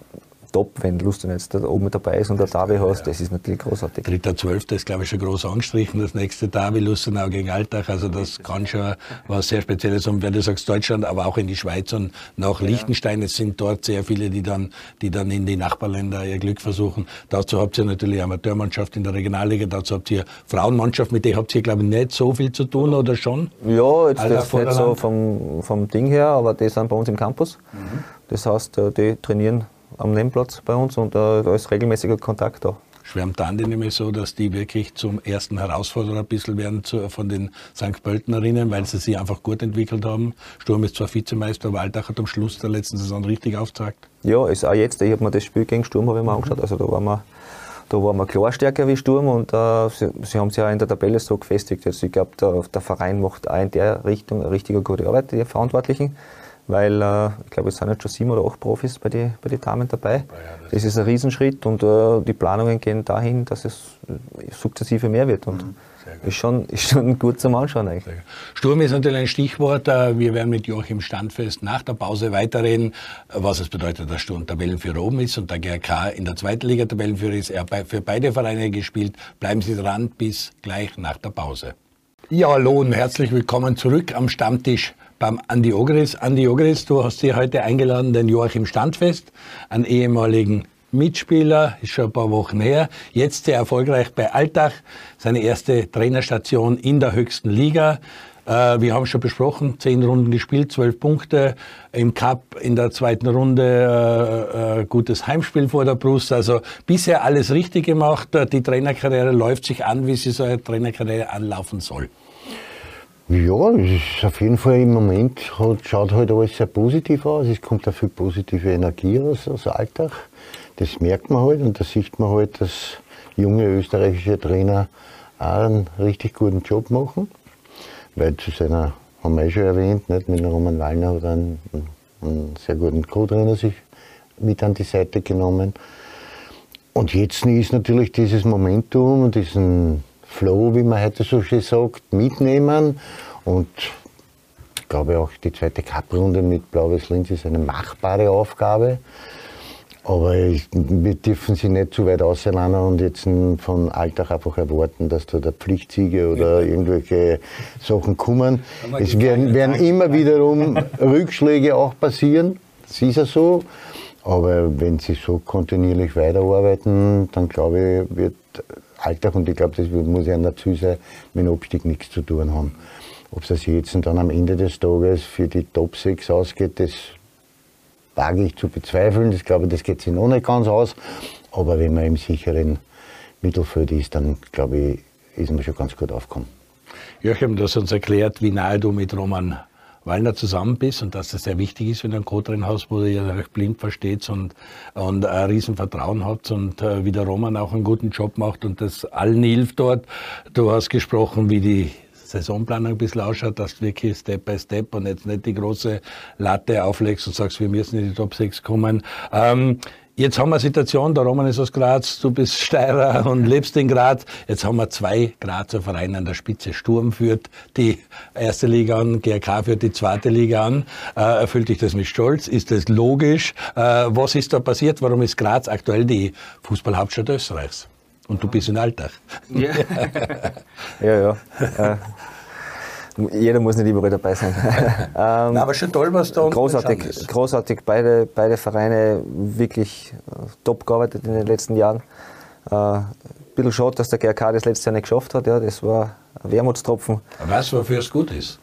top, wenn Lusten jetzt da oben dabei ist und der Derby hast, das ist natürlich großartig. Dritter Zwölfter ist, glaube ich, schon groß angestrichen, das nächste Derby, Lustenau gegen Alltag, also das kann schon was sehr Spezielles und wenn du sagst Deutschland, aber auch in die Schweiz und nach Liechtenstein, es sind dort sehr viele, die dann, die dann in die Nachbarländer ihr Glück versuchen. Dazu habt ihr natürlich Amateurmannschaft in der Regionalliga, dazu habt ihr Frauenmannschaft, mit der habt ihr, glaube ich, nicht so viel zu tun, oder schon? Ja, jetzt Aller das nicht so vom, vom Ding her, aber die sind bei uns im Campus. Mhm. Das heißt, äh, die trainieren am Nehmplatz bei uns und äh, da ist regelmäßiger Kontakt da. Schwärmt dann nämlich so, dass die wirklich zum ersten Herausforderer ein bisschen werden zu, von den St. Pöltenerinnen, weil sie sich einfach gut entwickelt haben. Sturm ist zwar Vizemeister, aber Alltag hat am Schluss der letzten Saison richtig aufgezeigt. Ja, ist auch jetzt. Ich habe mir das Spiel gegen Sturm ich mir angeschaut. Also da waren wir, da waren wir klar stärker wie Sturm und äh, sie, sie, haben sich ja in der Tabelle so gefestigt. Also ich glaube, der, der, Verein macht auch in der Richtung eine richtig gute Arbeit, die Verantwortlichen weil äh, ich glaube, es sind jetzt schon sieben oder acht Profis bei den bei die Damen dabei. Ja, das, das, ist ein Riesenschritt und äh, die Planungen gehen dahin, dass es sukzessive mehr wird. Und mhm. ist, schon, ist schon gut zum Anschauen eigentlich. Sturm ist natürlich ein Stichwort. Äh, wir werden mit Joachim Standfest nach der Pause weiterreden, was es bedeutet, dass Sturm Tabellenführer oben ist und der GRK in der zweiten Liga Tabellenführer ist. Er hat für beide Vereine gespielt. Bleiben Sie dran bis gleich nach der Pause. Ja, hallo und herzlich willkommen zurück am Stammtisch beim Andi Ogris. Andi Ogris, du hast hier heute eingeladen, den Joachim Standfest, einen ehemaligen Mitspieler, ist schon ein paar Wochen her, jetzt sehr erfolgreich bei Alltag, seine erste Trainerstation in der höchsten Liga. Äh, wir haben schon besprochen, zehn Runden gespielt, zwölf Punkte. Im Cup in der zweiten Runde äh, äh, gutes Heimspiel vor der Brust. Also bisher alles richtig gemacht. Die Trainerkarriere läuft sich an, wie sie so eine Trainerkarriere anlaufen soll. Ja, ist auf jeden Fall im Moment schaut halt alles sehr positiv aus. Es kommt auch viel positive Energie aus, aus Alltag. Das merkt man halt und da sieht man halt, dass junge österreichische Trainer auch einen richtig guten Job machen. Weil zu seiner, haben wir eh schon erwähnt, nicht, mit Roman Wallner hat einen, einen sehr guten Co-Trainer sich mit an die Seite genommen. Und jetzt ist natürlich dieses Momentum und diesen Flow, wie man heute so schön sagt, mitnehmen. Und ich glaube auch die zweite Cup-Runde mit Blaues Linz ist eine machbare Aufgabe. Aber ich, wir dürfen sie nicht zu weit auseinander und jetzt von Alltag einfach erwarten, dass da der Pflichtsiege oder irgendwelche Sachen kommen. Es werden, werden immer wiederum Rückschläge auch passieren. Das ist ja so. Aber wenn sie so kontinuierlich weiterarbeiten, dann glaube ich, wird Alltag und ich glaube, das muss ja sein, mit dem Abstieg nichts zu tun haben. Ob es jetzt dann am Ende des Tages für die Top 6 ausgeht, das wage ich zu bezweifeln. Das glaube ich, das geht sich noch nicht ganz aus. Aber wenn man im sicheren Mittelfeld ist, dann glaube ich, ist man schon ganz gut aufgekommen. Joachim, du hast uns erklärt, wie nahe du mit Roman Wallner zusammen bist und dass das sehr wichtig ist, wenn du einen Co-Trainer hast, wo du ja euch blind versteht und, und ein Riesenvertrauen habt und äh, wie der Roman auch einen guten Job macht und das allen hilft dort. Du hast gesprochen, wie die Saisonplanung ein bisschen ausschaut, dass du wirklich Step by Step und jetzt nicht die große Latte auflegst und sagst, wir müssen in die Top 6 kommen. Ähm, Jetzt haben wir eine Situation, der Roman ist aus Graz, du bist Steirer und lebst in Graz. Jetzt haben wir zwei Grazer Vereine an der Spitze. Sturm führt die erste Liga an, GRK führt die zweite Liga an. Äh, erfüllt dich das mit Stolz? Ist das logisch? Äh, was ist da passiert? Warum ist Graz aktuell die Fußballhauptstadt Österreichs? Und du bist in Alltag. Ja, ja. ja. Äh, jeder muss nicht überall dabei sein. ähm, Na, aber schon toll, was da großartig, ist. großartig. Beide, beide Vereine wirklich äh, top gearbeitet in den letzten Jahren. Äh, ein bisschen schade, dass der GRK das letzte Jahr nicht geschafft hat. Ja, das war ein Wermutstropfen. Weißt du, wofür es gut ist?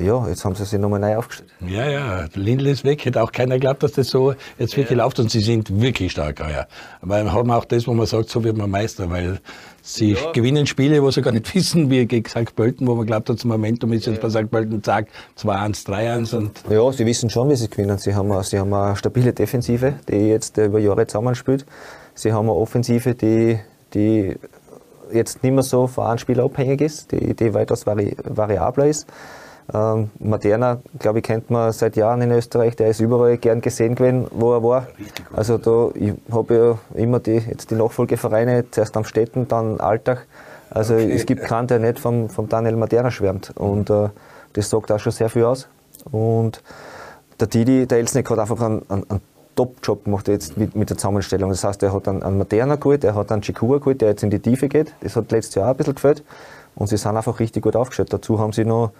Ja, jetzt haben sie sich nochmal neu aufgestellt. Ja, ja, Lindl ist weg. Hätte auch keiner geglaubt, dass das so jetzt wirklich ja. läuft. Und sie sind wirklich stark heuer. Aber haben auch das, wo man sagt, so wird man Meister, weil sie ja. gewinnen Spiele, wo sie gar nicht wissen, wie gegen St. Pölten, wo man glaubt, das Momentum ist jetzt ja. bei St. Pölten, zack, 2-1, 3-1. Und ja, sie wissen schon, wie sie gewinnen. Sie haben, sie haben eine stabile Defensive, die jetzt über Jahre zusammenspielt. Sie haben eine Offensive, die, die jetzt nicht mehr so von einem Spiel abhängig ist, die, die weitaus vari variabler ist. Ähm, Materna, glaube ich, kennt man seit Jahren in Österreich. Der ist überall gern gesehen gewesen, wo er war. Also da, ich habe ja immer die, jetzt die Nachfolgevereine, zuerst am Städten, dann Alltag. Also okay. es gibt keinen, der nicht vom, vom Daniel Materna schwärmt. Und äh, das sagt auch schon sehr viel aus. Und der Didi, der Elsnick hat einfach einen, einen, einen Top-Job gemacht jetzt mit, mit, der Zusammenstellung. Das heißt, er hat einen, einen Materna geholt, er hat einen Chikua geholt, der jetzt in die Tiefe geht. Das hat letztes Jahr auch ein bisschen gefällt. Und sie sind einfach richtig gut aufgestellt. Dazu haben sie noch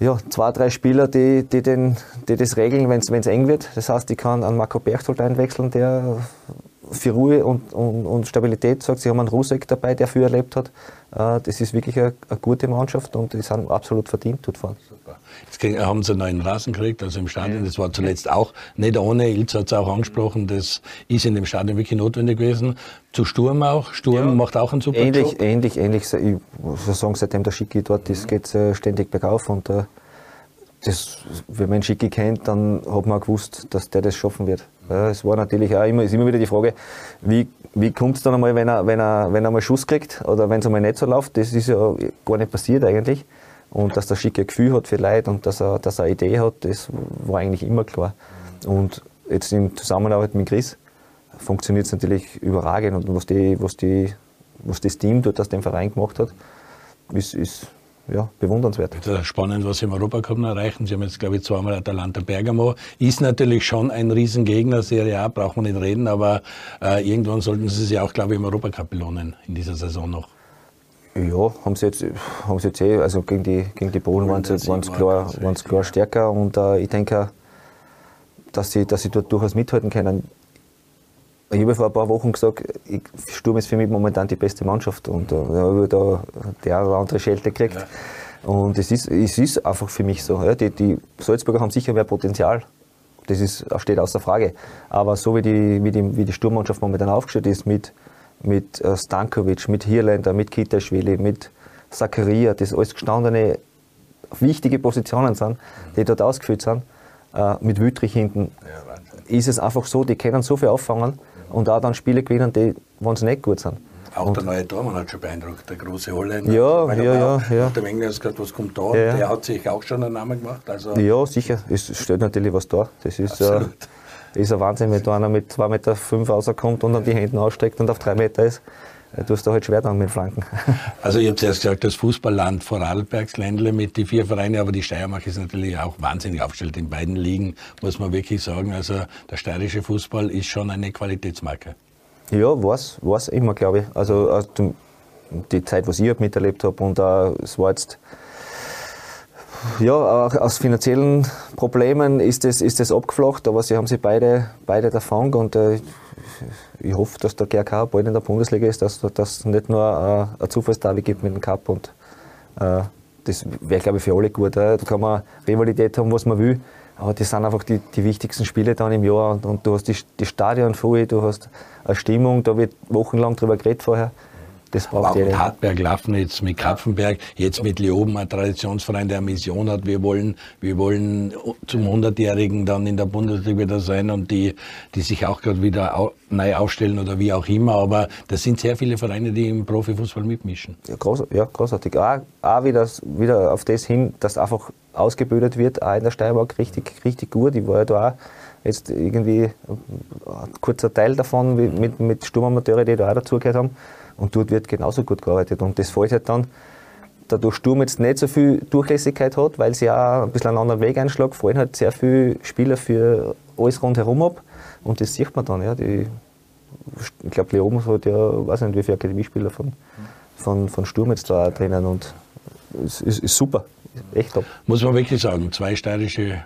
ja, zwei, drei Spieler, die, die, den, die das regeln, wenn es eng wird. Das heißt, ich kann einen Marco Berchtold einwechseln, der für Ruhe und, und, und Stabilität sorgt. Sie haben einen Rusek dabei, der viel erlebt hat. Äh, das ist wirklich eine, eine, gute Mannschaft und die sind absolut verdient dort vorne. Super. Jetzt haben sie einen neuen Rasen gekriegt, also im Stadion. Das war zuletzt auch nicht ohne. Ilz hat es auch angesprochen. Das ist in dem Stadion wirklich notwendig gewesen. Zu Sturm auch. Sturm ja. macht auch einen super ähnlich, Job. Ähnlich, ähnlich. Ich sagen, seitdem der Schicki dort ist, geht es äh, ständig bergauf. Und äh, das, wenn man Schicki kennt, dann hat man gewusst, dass der das schaffen wird. Ja, es war natürlich auch immer, ist immer wieder die Frage, wie, wie kommt es dann einmal, wenn er, wenn, er, wenn er mal Schuss kriegt oder wenn es einmal nicht so läuft. Das ist ja gar nicht passiert eigentlich. Und dass der Schicke Gefühl hat für Leute und dass er, dass er eine Idee hat, das war eigentlich immer klar. Und jetzt in Zusammenarbeit mit Chris funktioniert es natürlich überragend. Und was, die, was, die, was das Team dort aus dem Verein gemacht hat, ist, ist ja, bewundernswert. spannend, was Sie im Europacup erreichen. Sie haben jetzt, glaube ich, zweimal Atalanta Bergamo. Ist natürlich schon ein Riesengegner, Serie A, braucht man nicht reden, aber äh, irgendwann sollten Sie sich auch, glaube ich, im Europacup belohnen in dieser Saison noch. Ja, haben sie jetzt, haben sie jetzt eh, also gegen die, gegen die Polen waren sie, waren sie klar, waren sie klar stärker und äh, ich denke, dass sie, dass sie dort durchaus mithalten können. Ich habe vor ein paar Wochen gesagt, ich, Sturm ist für mich momentan die beste Mannschaft und äh, habe da der oder andere Schelte gekriegt. Ja. Und es ist, es ist einfach für mich so. Ja, die, die Salzburger haben sicher mehr Potenzial. Das ist, steht außer Frage. Aber so wie die, wie die, wie die Sturmmannschaft momentan aufgestellt ist, mit, mit äh, Stankovic, mit Hirländer, mit Kitaschwili, mit Zakaria, das alles gestandene, wichtige Positionen sind, die dort ausgeführt sind, äh, mit Wüttrich hinten, ja, ist es einfach so, die können so viel auffangen und auch dann Spiele gewinnen, die, wenn sie nicht gut sind. Auch und der neue Tormann hat schon beeindruckt, der große Holländer. Ja, ja, ja, ja. Der Engländer hat gesagt, was kommt da? Ja. Der hat sich auch schon einen Namen gemacht. Also ja, sicher. Es steht natürlich was da. Das ist, äh, ist ein Wahnsinn, wenn da einer mit 2,5 Meter fünf rauskommt und dann die Hände ausstreckt und auf 3 Meter ist. Du hast da halt schwer dann mit Flanken. Also ich habe zuerst gesagt, das Fußballland Vorarlbergs Ländle mit die vier Vereine, aber die Steiermark ist natürlich auch wahnsinnig aufgestellt in beiden Ligen, muss man wirklich sagen. Also der steirische Fußball ist schon eine Qualitätsmarke. Ja, war's, war's immer, glaube ich. Also die Zeit, was ich halt miterlebt habe und uh, es war jetzt ja, auch aus finanziellen Problemen ist das, ist das abgeflacht, aber sie haben sich beide, beide davon und äh, ich hoffe, dass der GRK bald in der Bundesliga ist, dass es nicht nur äh, ein Zufallsderby gibt mit dem Cup und äh, das wäre, glaube ich, für alle gut. Äh. Da kann man Rivalität haben, was man will, aber das sind einfach die, die wichtigsten Spiele dann im Jahr und, und du hast die, die Stadion voll, du hast eine Stimmung, da wird wochenlang drüber geredet vorher. Das braucht Aber auch mit Hartberg, Lafnitz, mit Kapfenberg, jetzt mit Leoben, ein Traditionsverein, der eine Mission hat. Wir wollen, wir wollen zum 100-Jährigen dann in der Bundesliga wieder sein und die, die sich auch gerade wieder au, neu aufstellen oder wie auch immer. Aber das sind sehr viele Vereine, die im Profifußball mitmischen. Ja, groß, ja großartig. Auch, auch wieder, wieder auf das hin, dass einfach ausgebildet wird, auch in der Steiermark richtig, richtig gut. Ich war ja da auch Jetzt irgendwie ein kurzer Teil davon mit, mit Sturmamateure, die da auch dazugehört haben. Und dort wird genauso gut gearbeitet. Und das fällt halt dann, da der Sturm jetzt nicht so viel Durchlässigkeit hat, weil sie auch ein bisschen einen anderen Weg einschlägt, fallen halt sehr viele Spieler für alles rundherum ab. Und das sieht man dann. Ja. Die, ich glaube, Leoben hat ja, weiß nicht, wie viele Akademiespieler von, von, von Sturm jetzt da drinnen. Und es ist, ist super. Echt top. Muss man wirklich sagen, zwei steirische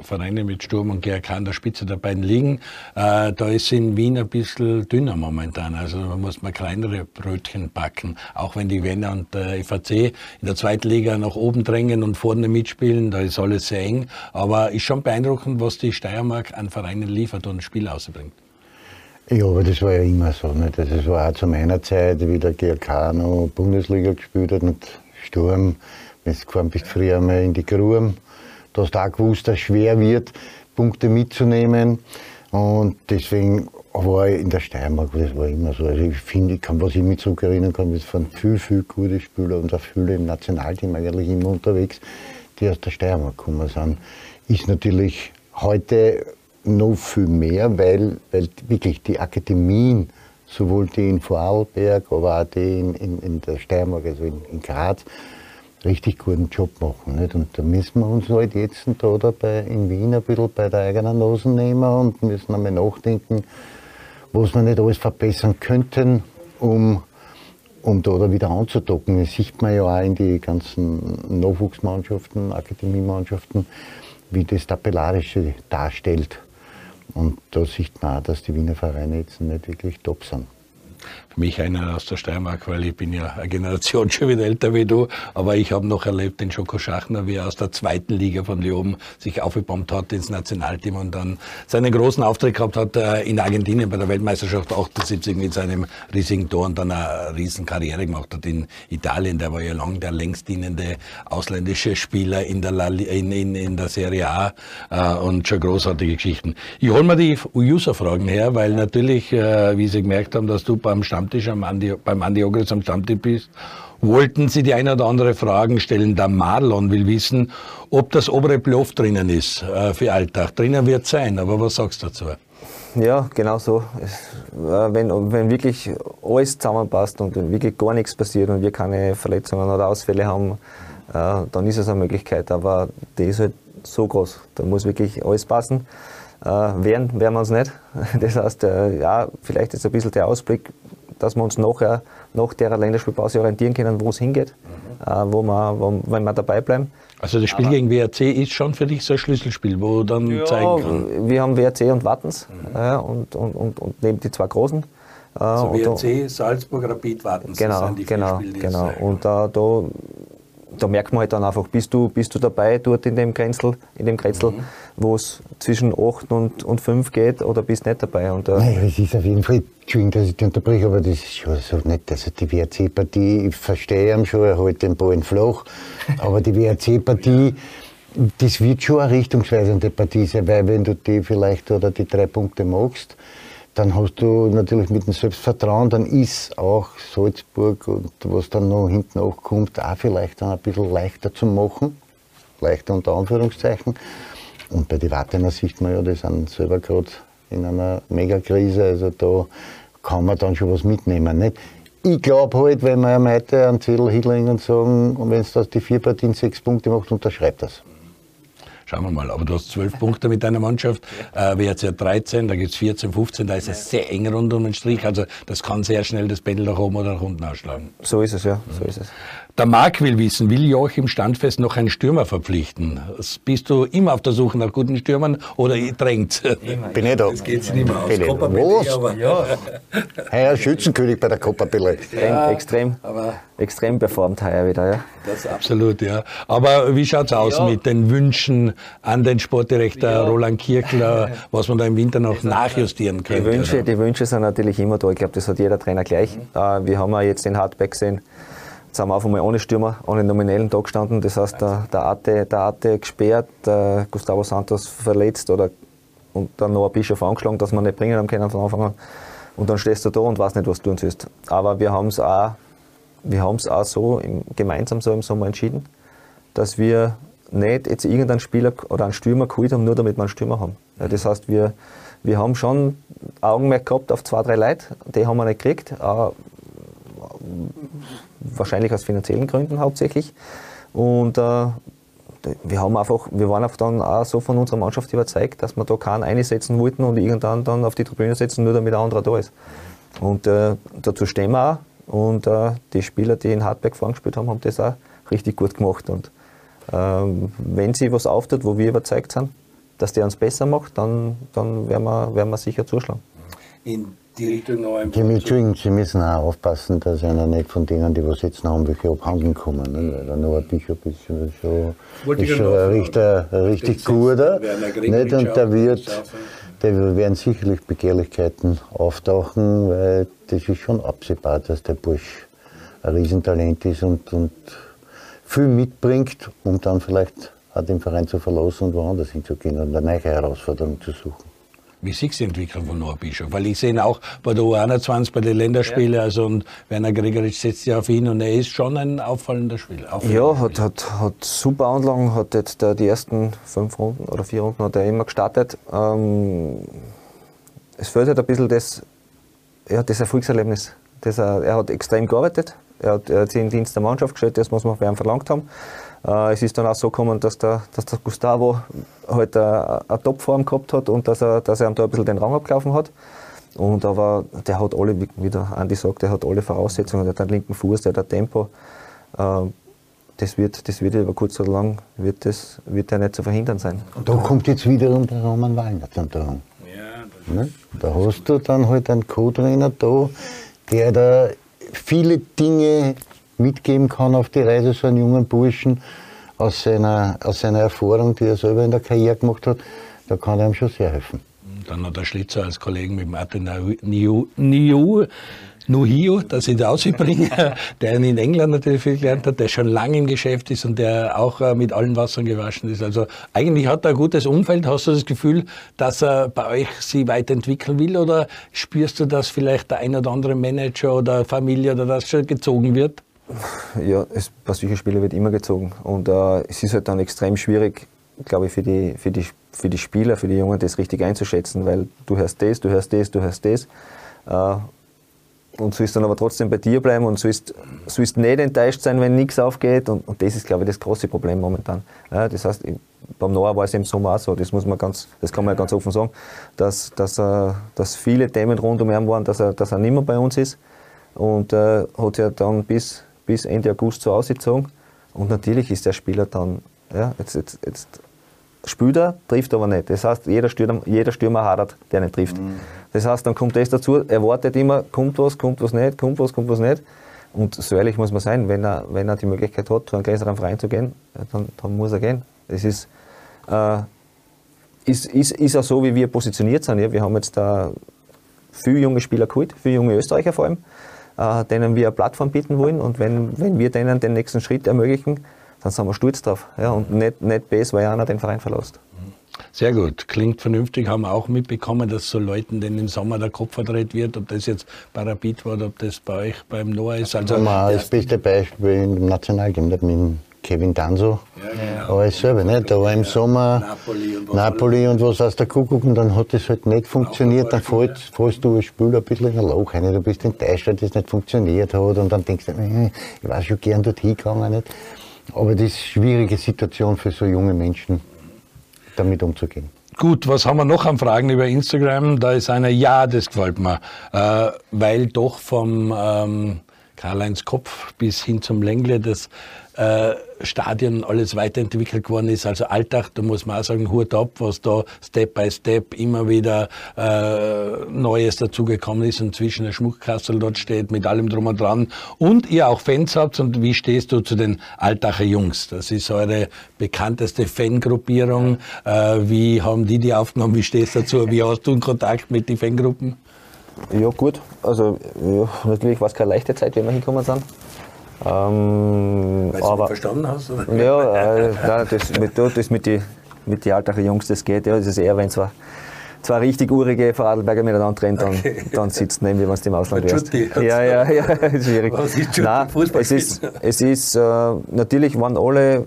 Vereine mit Sturm und GRK an der Spitze der beiden liegen. Äh, da ist in Wien ein bisschen dünner momentan. Also da muss man kleinere Brötchen backen. Auch wenn die Wiener und der FAC in der zweiten Liga nach oben drängen und vorne mitspielen, da ist alles sehr eng. Aber ist schon beeindruckend, was die Steiermark an Vereinen liefert und Spiel ausbringt. Ja, aber das war ja immer so. Nicht? Das war auch zu meiner Zeit, wie der GRK noch Bundesliga gespielt hat mit Sturm. Wenn du gefahren bist, früher mal in die Gruben Du hast auch gewusst, dass es schwer wird, Punkte mitzunehmen. Und deswegen war ich in der Steiermark, das war immer so. Also ich finde, ich was ich mich zurückerinnern kann, es waren viel, viel gute Spieler und auch viele im Nationalteam eigentlich immer unterwegs, die aus der Steiermark gekommen sind. Ist natürlich heute noch viel mehr, weil, weil wirklich die Akademien, sowohl die in Vorarlberg, aber auch die in, in, in der Steiermark, also in, in Graz, richtig guten Job machen. Nicht? Und da müssen wir uns halt jetzt da oder in Wien ein bisschen bei der eigenen Nase nehmen und müssen einmal nachdenken, was wir nicht alles verbessern könnten, um, um da wieder anzudocken. Das sieht man ja auch in die ganzen Nachwuchsmannschaften, Akademiemannschaften, wie das Tabellarische darstellt. Und da sieht man auch, dass die Wiener Vereine jetzt nicht wirklich top sind mich einer aus der Steiermark, weil ich bin ja eine Generation schon wieder älter wie du, aber ich habe noch erlebt den Schoko Schachner, wie er aus der zweiten Liga von Leoben sich aufgebombt hat ins Nationalteam und dann seinen großen Auftritt gehabt hat äh, in Argentinien bei der Weltmeisterschaft 78 mit seinem riesigen Tor und dann eine riesen Karriere gemacht hat in Italien. Der war ja lang der längst dienende ausländische Spieler in der, La, in, in, in der Serie A äh, und schon großartige Geschichten. Ich hole mir die User-Fragen her, weil natürlich, äh, wie Sie gemerkt haben, dass du beim Stammtisch am Andi, beim Andi Ogres am Stammtisch bist, wollten Sie die eine oder andere Fragen stellen. Der Marlon will wissen, ob das obere Bluff drinnen ist äh, für Alltag. Drinnen wird sein, aber was sagst du dazu? Ja, genau so. Es, äh, wenn, wenn wirklich alles zusammenpasst und wirklich gar nichts passiert und wir keine Verletzungen oder Ausfälle haben, äh, dann ist es eine Möglichkeit. Aber die ist halt so groß. Da muss wirklich alles passen. Äh, werden werden wir uns nicht. Das heißt, äh, ja, vielleicht ist ein bisschen der Ausblick, dass wir uns nachher, nach der Länderspielpause orientieren können, wo es hingeht, mhm. äh, wo wir, wo, wenn wir dabei bleiben. Also das Spiel Aber gegen WRC ist schon für dich so ein Schlüsselspiel, wo du dann ja, zeigen kann. Wir haben WRC und Wattens mhm. äh, und, und, und, und neben die zwei großen. Äh, also WRC, Salzburg, Rapid, Wattens. Genau, das sind die genau, Spiele, genau. Und äh, da da merkt man halt dann einfach, bist du, bist du dabei dort in dem Grenzel, in dem Grenzel, mhm. wo es zwischen 8 und, und 5 geht oder bist nicht dabei? Und, äh Nein, es ist auf jeden Fall, Entschuldigung, dass ich dich unterbreche, aber das ist schon so nett. Also die WRC-Partie, ich verstehe ihn schon, er hält den Ball flach, aber die WRC-Partie, das wird schon eine richtungsweisende Partie sein, weil wenn du die vielleicht oder die drei Punkte machst, dann hast du natürlich mit dem Selbstvertrauen, dann ist auch Salzburg und was dann noch hinten kommt, auch vielleicht dann ein bisschen leichter zu machen. Leichter unter Anführungszeichen. Und bei den Wartener sieht man ja, die sind selber gerade in einer Megakrise, also da kann man dann schon was mitnehmen. Nicht? Ich glaube halt, wenn wir heute einen Zettel hinlegen und sagen, wenn es die vier Partien sechs Punkte macht, unterschreibt das. Schauen wir mal. Aber du hast zwölf Punkte mit deiner Mannschaft. Äh, WRC 13, da gibt es 14, 15, da ist es sehr eng rund um den Strich. Also das kann sehr schnell das Pendel nach oben oder nach unten ausschlagen. So ist es, ja. So ist es. Der Marc will wissen, will Joachim Standfest noch einen Stürmer verpflichten? Bist du immer auf der Suche nach guten Stürmern oder drängt? Bin ich da. Das geht nicht mehr aus. Was? Ja. Heuer Schützenkönig bei der Copa Billy. Extrem, ja, extrem, extrem performt heuer wieder, ja. Das absolut, ja. Aber wie schaut es aus ja. mit den Wünschen an den Sportdirektor ja. Roland Kirchler, was man da im Winter noch nachjustieren könnte? Die Wünsche, die Wünsche sind natürlich immer da. Ich glaube, das hat jeder Trainer gleich. Mhm. Äh, wir haben ja jetzt den Hardback gesehen Jetzt haben wir auf einmal ohne Stürmer, ohne nominellen Tag gestanden. Das heißt, der, der, Arte, der Arte gesperrt, der Gustavo Santos verletzt oder und dann noch ein Bischof angeschlagen, dass wir nicht bringen haben können von Anfang an. Und dann stehst du da und weißt nicht, was du tun sollst. Aber wir haben es auch, auch so im, gemeinsam so im Sommer entschieden, dass wir nicht jetzt irgendeinen Spieler oder einen Stürmer geholt haben, nur damit wir einen Stürmer haben. Ja, das heißt, wir, wir haben schon Augenmerk gehabt auf zwei, drei Leute, die haben wir nicht gekriegt, äh, wahrscheinlich aus finanziellen Gründen hauptsächlich. Und äh, wir, haben einfach, wir waren auch dann auch so von unserer Mannschaft überzeugt, dass wir da keinen einsetzen wollten und irgendwann dann auf die Tribüne setzen, nur damit ein anderer da ist. Und äh, dazu stehen wir auch. Und äh, die Spieler, die in Hartberg vorgespielt haben, haben das auch richtig gut gemacht. Und ähm, wenn sie was auftut, wo wir überzeugt sind, dass der uns besser macht, dann, dann werden, wir, werden wir sicher zuschlagen. In die Richtung noch ein Sie, Sie müssen auch aufpassen, dass einer nicht von denen, die was jetzt noch haben, welche abhandeln kommen. Ne? Weil der Noah Bischof ist schon, ist schon ein richtig, richtig guter. Nicht? Und der wird, da werden sicherlich Begehrlichkeiten auftauchen, weil das ist schon absehbar, dass der Bursch ein Riesentalent ist und, und viel mitbringt, um dann vielleicht auch den Verein zu verlassen und woanders hinzugehen und eine neue Herausforderung zu suchen. Wie du die Entwicklung von Noah Bischof? Weil ich sehe ihn auch bei der U21, bei den Länderspielen, ja. also und Werner Gregoritsch setzt ja auf ihn und er ist schon ein auffallender Spieler. Auffallender ja, hat, hat, hat super Anlagen, hat jetzt die ersten fünf Runden oder vier Runden hat er immer gestartet. Ähm, es fehlt halt ein bisschen das, ja, das Erfolgserlebnis. Das, er hat extrem gearbeitet, er hat, er hat sich in den Dienst der Mannschaft gestellt, das muss man von ihm verlangt haben. Äh, es ist dann auch so gekommen, dass der, dass der Gustavo halt eine, eine Topform gehabt hat und dass er, dass er ihm da ein bisschen den Rang abgelaufen hat. Und aber der hat alle, wie der Andi sagt, der hat alle Voraussetzungen, der hat einen linken Fuß, der hat ein Tempo. Äh, das wird, das wird über kurz oder lang wird das, wird der nicht zu verhindern sein. Und da kommt jetzt wiederum der Roman Wallner zum Tragen. Ja, ne? Da hast du dann halt einen Co-Trainer da, der da viele Dinge mitgeben kann auf die Reise, so einen jungen Burschen aus seiner, aus seiner Erfahrung, die er selber in der Karriere gemacht hat, da kann er ihm schon sehr helfen. Dann hat der Schlitzer als Kollegen mit Martin Niu, Niu Nuhio, dass ich da ausbringe, der in England natürlich viel gelernt hat, der schon lange im Geschäft ist und der auch äh, mit allen Wassern gewaschen ist. Also eigentlich hat er ein gutes Umfeld. Hast du das Gefühl, dass er bei euch sie weiterentwickeln will oder spürst du, dass vielleicht der ein oder andere Manager oder Familie oder das schon gezogen wird? Ja, es, bei solchen Spielen wird immer gezogen. Und äh, es ist halt dann extrem schwierig, glaube ich, für die, für, die, für die Spieler, für die Jungen, das richtig einzuschätzen, weil du hörst das, du hörst das, du hörst das. Äh, und sollst dann aber trotzdem bei dir bleiben und sollst, sollst nicht enttäuscht sein, wenn nichts aufgeht. Und, und das ist, glaube ich, das große Problem momentan. Ja, das heißt, beim Noah war es im Sommer auch so, das, muss man ganz, das kann man ja ganz offen sagen, dass, dass, äh, dass viele Themen rund um ihn waren, dass er, dass er nicht mehr bei uns ist. Und äh, hat ja dann bis bis Ende August so ausgezogen. Und natürlich ist der Spieler dann, ja, jetzt, jetzt, jetzt spielt er, trifft aber nicht. Das heißt, jeder Stürmer, jeder Stürmer hadert, der nicht trifft. Mhm. Das heißt, dann kommt das dazu, er wartet immer, kommt was, kommt was nicht, kommt was, kommt was nicht. Und so ehrlich muss man sein, wenn er, wenn er die Möglichkeit hat, zu einem größeren Verein zu gehen, dann, dann muss er gehen. Das ist, äh, ist, ist, ist auch so, wie wir positioniert sind. Ja. Wir haben jetzt da viele junge Spieler geholt, viele junge Österreicher vor allem äh, denen wir eine Plattform bieten wollen. Und wenn, wenn wir denen den nächsten Schritt ermöglichen, dann sind wir stolz drauf. Ja, und nicht, nicht besser, weil einer den Verein verlässt. Sehr gut, klingt vernünftig. Haben wir auch mitbekommen, dass so Leuten, denen im Sommer der Kopf verdreht wird, ob das jetzt bei Rapid war oder ob das bei euch beim Noah ist. Also, das beste Beispiel im Nationalteam, mit Kevin Danzo. Ja, genau. Alles selber, ne? Da war im Sommer Napoli und was, Napoli und was aus der Kuckuck und dann hat das halt nicht funktioniert. Dann fällt, fällst du als Spieler ein bisschen in ein Loch rein. Du bist enttäuscht, weil das nicht funktioniert hat und dann denkst du, äh, ich war schon gern dort hingegangen. Nicht? Aber das ist eine schwierige Situation für so junge Menschen, damit umzugehen. Gut, was haben wir noch an Fragen über Instagram? Da ist einer, ja, das gefällt mir, äh, weil doch vom ähm, Karl-Heinz Kopf bis hin zum Längle das äh, Stadion alles weiterentwickelt worden ist. Also Alltag, da muss man auch sagen, Hut ab, was da Step by Step immer wieder äh, Neues dazugekommen ist und zwischen der Schmuckkastel dort steht mit allem drum und dran. Und ihr auch Fans habt und wie stehst du zu den Altacher Jungs? Das ist eure bekannteste Fangruppierung. Äh, wie haben die die aufgenommen? Wie stehst du dazu? Wie hast du in Kontakt mit den Fangruppen? Ja, gut. Also, ja, natürlich war es keine leichte Zeit, wie wir hingekommen sind. Ähm, Weil du verstanden hast? Oder? Ja, äh, nein, das mit, das mit den mit die Altacher Jungs, das geht. Ja, das ist eher, wenn zwei, zwei richtig urige Vorarlberger miteinander trennen, dann, dann sitzt neben, wie wenn es im Ausland wärst. Ja, ja, ja, schwierig. Was ist Nein, es ist, es ist äh, natürlich waren alle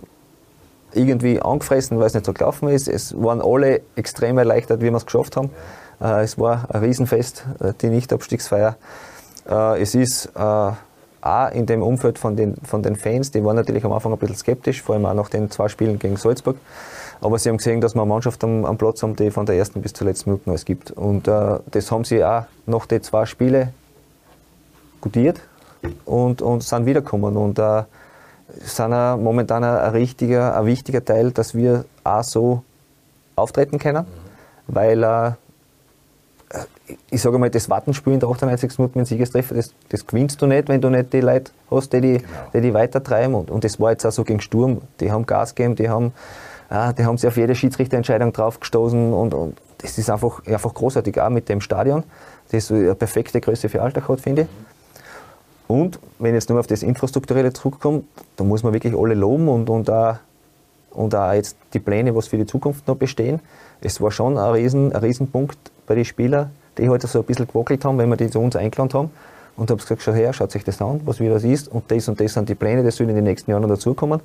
irgendwie angefressen, weil es nicht so gelaufen ist. Es waren alle extrem erleichtert, wie wir es geschafft haben. Äh, es war ein Riesenfest, äh, die Nichtabstiegsfeier. Äh, es ist auch in dem Umfeld von den, von den Fans, die waren natürlich am Anfang ein bisschen skeptisch, vor allem auch nach den zwei Spielen gegen Salzburg. Aber sie haben gesehen, dass wir eine Mannschaft am, am Platz haben, die von der ersten bis zur letzten Minute alles gibt. Und äh, das haben sie auch nach den zwei Spielen gutiert und, und sind wiedergekommen. Und äh, sind auch momentan ein, richtiger, ein wichtiger Teil, dass wir auch so auftreten können, weil äh, ich sage mal, das Wattenspiel in der 98. Minute mit dem Siegestreffer, das, das gewinnst du nicht, wenn du nicht die Leute hast, die die, genau. die, die weitertreiben. Und, und das war jetzt auch so gegen Sturm. Die haben Gas gegeben, die haben, ah, die haben sich auf jede Schiedsrichterentscheidung draufgestoßen und, und das ist einfach, einfach großartig, auch mit dem Stadion, das eine perfekte Größe für Alltag hat, finde ich. Und wenn ich jetzt nur auf das Infrastrukturelle zurückkommt, da muss man wirklich alle loben und, und, auch, und auch jetzt die Pläne, was für die Zukunft noch bestehen. Es war schon ein, Riesen, ein Riesenpunkt bei den Spielern, die heute halt so ein bisschen gewackelt haben, wenn wir die zu uns eingeladen haben. Und habe gesagt, schau her, schaut sich das an, was wie das ist. Und das und das sind die Pläne, das soll in den nächsten Jahren noch dazukommen.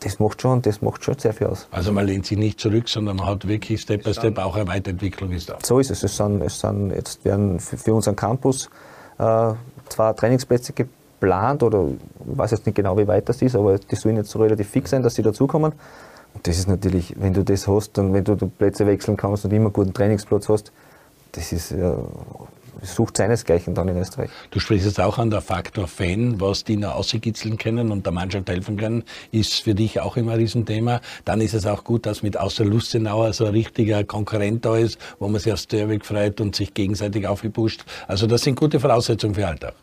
Das macht, schon, das macht schon sehr viel aus. Also man lehnt sich nicht zurück, sondern man hat wirklich Step by Step auch eine Weiterentwicklung ist da. So ist es. Es sind, es sind jetzt werden für unseren Campus äh, zwei Trainingsplätze geplant oder ich weiß jetzt nicht genau, wie weit das ist, aber die sollen jetzt so relativ fix sein, dass sie dazukommen. Und das ist natürlich, wenn du das hast und wenn du Plätze wechseln kannst und immer einen guten Trainingsplatz hast, das ist äh, sucht seinesgleichen dann in Österreich. Du sprichst jetzt auch an der Faktor Fan, was die noch ausgekitzeln können und der Mannschaft helfen können, ist für dich auch immer ein Riesenthema. Dann ist es auch gut, dass mit außer Lustenauer so ein richtiger Konkurrent da ist, wo man sich aufs Derby freut und sich gegenseitig aufgepusht. Also das sind gute Voraussetzungen für Alltag.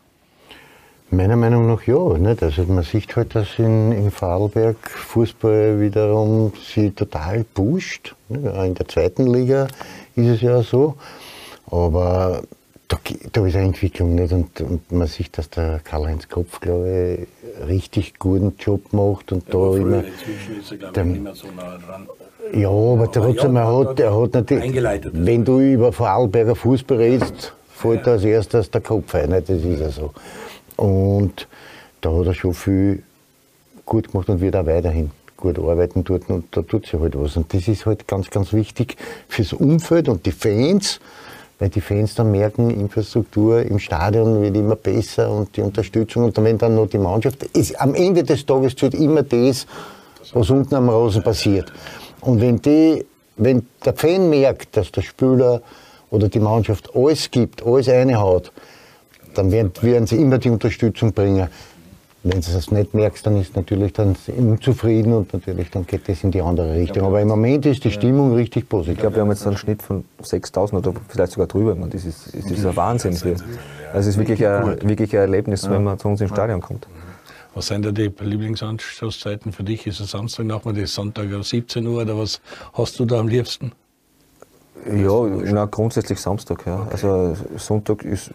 Meiner Meinung nach ja. Nicht? Also man sieht halt, dass in, in Vorarlberg Fußball wiederum sie total pusht. In der zweiten Liga ist es ja so. Aber da, da ist eine Entwicklung nicht und, und man sieht, dass der Karl-Heinz Kopf, glaube ich, richtig guten Job macht und ja, da immer. Ist er, der, nicht mehr so nah dran. Ja, aber trotzdem, er hat, er hat natürlich, wenn du über Vorarlberger Fußball redest, fällt ja. als erstes der Kopf ein, das ist ja so. Und da hat er schon viel gut gemacht und wird auch weiterhin gut arbeiten dort und da tut sich halt was. Und das ist halt ganz, ganz wichtig fürs Umfeld und die Fans, weil die Fans dann merken, Infrastruktur im Stadion wird immer besser und die Unterstützung und wenn dann noch die Mannschaft, ist, am Ende des Tages zählt immer das, was unten am Rasen passiert. Und wenn, die, wenn der Fan merkt, dass der Spieler oder die Mannschaft alles gibt, alles reinhaut, dann werden, werden sie immer die Unterstützung bringen. Wenn du das nicht merkst, dann ist natürlich dann unzufrieden und natürlich dann geht das in die andere Richtung. Aber im Moment ist die Stimmung richtig positiv. Ich glaube, wir haben jetzt einen Schnitt von 6.000 oder vielleicht sogar drüber. Das ist, das ist ein Wahnsinn. Für, also es ist wirklich ein, wirklich ein Erlebnis, wenn man zu uns ins Stadion kommt. Was sind da die Lieblingsanstoßzeiten für dich? Ist es Samstag Nachmittag, Sonntag um 17 Uhr oder was hast du da am liebsten? Ja, na, grundsätzlich Samstag. Ja. Okay. Also Sonntag ist,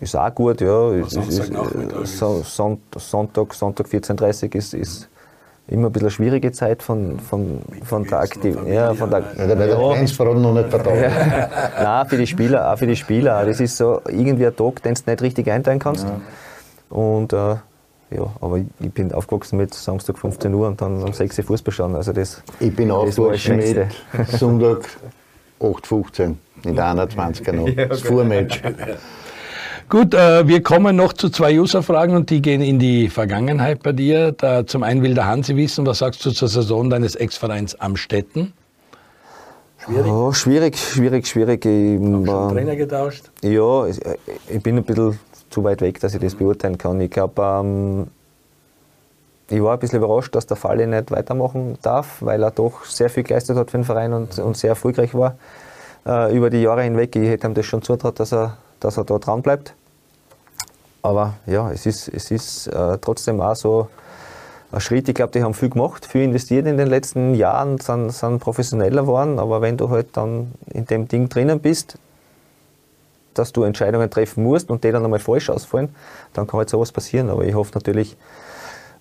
ist auch gut. Ja. Ist, ist, so, Sonntag, Sonntag 14.30 Uhr ist, ist immer ein bisschen eine schwierige Zeit von, von, von der Aktivität. Ja, von der, ja, weil der Fans vor allem noch nicht vertrauen. Ja. Nein, für die Spieler, auch für die Spieler. Das ist so irgendwie ein Tag, den du nicht richtig einteilen kannst. Ja. Und äh, ja, aber ich bin aufgewachsen mit Samstag 15 Uhr und dann um 6 Uhr Fußball schauen. Also das, ich bin aufgewachsen mit Sonntag 8,15 in der 21er noch. Das Vormatch. Gut, äh, wir kommen noch zu zwei User-Fragen und die gehen in die Vergangenheit bei dir. Da, zum einen will der Hansi wissen, was sagst du zur Saison deines Ex-Vereins Amstetten? Schwierig? Oh, schwierig, schwierig, schwierig. Ich, schon Trainer getauscht? Ja, ich bin ein bisschen zu weit weg, dass ich das beurteilen kann. Ich glaube, ähm, ich war ein bisschen überrascht, dass der Falle nicht weitermachen darf, weil er doch sehr viel geleistet hat für den Verein und, und sehr erfolgreich war äh, über die Jahre hinweg. Ich hätte ihm das schon zutraut, dass er, dass er da dran bleibt. Aber ja, es ist, es ist äh, trotzdem auch so ein Schritt. Ich glaube, die haben viel gemacht, viel investiert in den letzten Jahren, sind, sind professioneller geworden. Aber wenn du halt dann in dem Ding drinnen bist, dass du Entscheidungen treffen musst und die dann einmal falsch ausfallen, dann kann halt sowas passieren. Aber ich hoffe natürlich,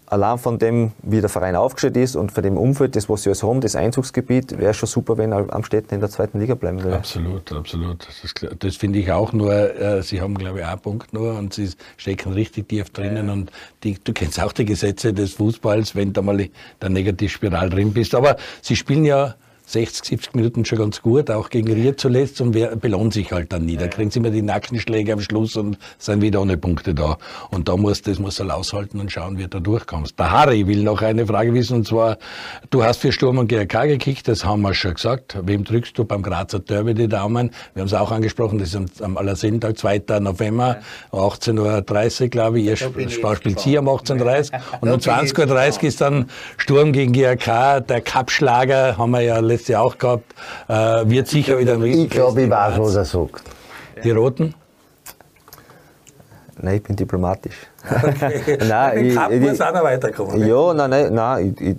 allein von dem, wie der Verein aufgestellt ist und von dem Umfeld, das, was sie alles haben, das Einzugsgebiet, wäre schon super, wenn er am Städten in der zweiten Liga bleiben würde. Absolut, absolut. Das, das finde ich auch nur, äh, sie haben, glaube ich, einen Punkt nur und sie stecken richtig tief drinnen ja. und die, du kennst auch die Gesetze des Fußballs, wenn du mal in der Negativspiral drin bist. Aber sie spielen ja 60, 70 Minuten schon ganz gut, auch gegen Ried zuletzt und wer belohnt sich halt dann nie. Da kriegen sie immer die Nackenschläge am Schluss und sind wieder ohne Punkte da. Und da muss, das muss er aushalten und schauen, wie du da durchkommst. Der Harry will noch eine Frage wissen und zwar, du hast für Sturm und GRK gekickt, das haben wir schon gesagt. Wem drückst du beim Grazer Derby die Daumen? Wir haben es auch angesprochen, das ist am, am Allersintag, 2. November, 18.30 Uhr, glaube ich. Ihr spielt sie um 18.30 Uhr und um 20.30 Uhr ist dann Sturm gegen GRK, der Cup-Schlager, haben wir ja letztes letztes Jahr auch gehabt, äh, wird sicher wieder ein Ich glaube, ich weiß, was er sagt. Die Roten? Nein, ich bin diplomatisch. Okay. nein, ich, Cup muss auch noch weiterkommen. Ja, nein, nein, nein ich, ich,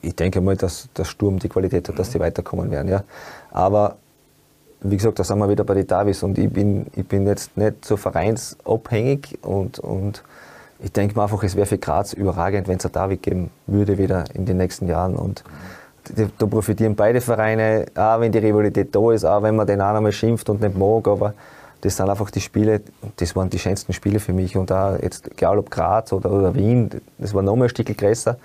ich, denke mal, dass der Sturm die Qualität hat, dass sie weiterkommen werden. Ja. Aber wie gesagt, da sind wir wieder bei den Davis und ich bin, ich bin jetzt nicht so vereinsabhängig und, und ich denke mir einfach, es wäre für Graz überragend, wenn es ein David geben würde wieder in den nächsten Jahren und da profitieren beide Vereine, auch wenn die Rivalität da ist, auch wenn man den einen einmal schimpft und nicht mag, aber das sind einfach die Spiele, das waren die schönsten Spiele für mich und auch jetzt, egal ob Graz oder, oder Wien, das war noch mal ein Stück größer.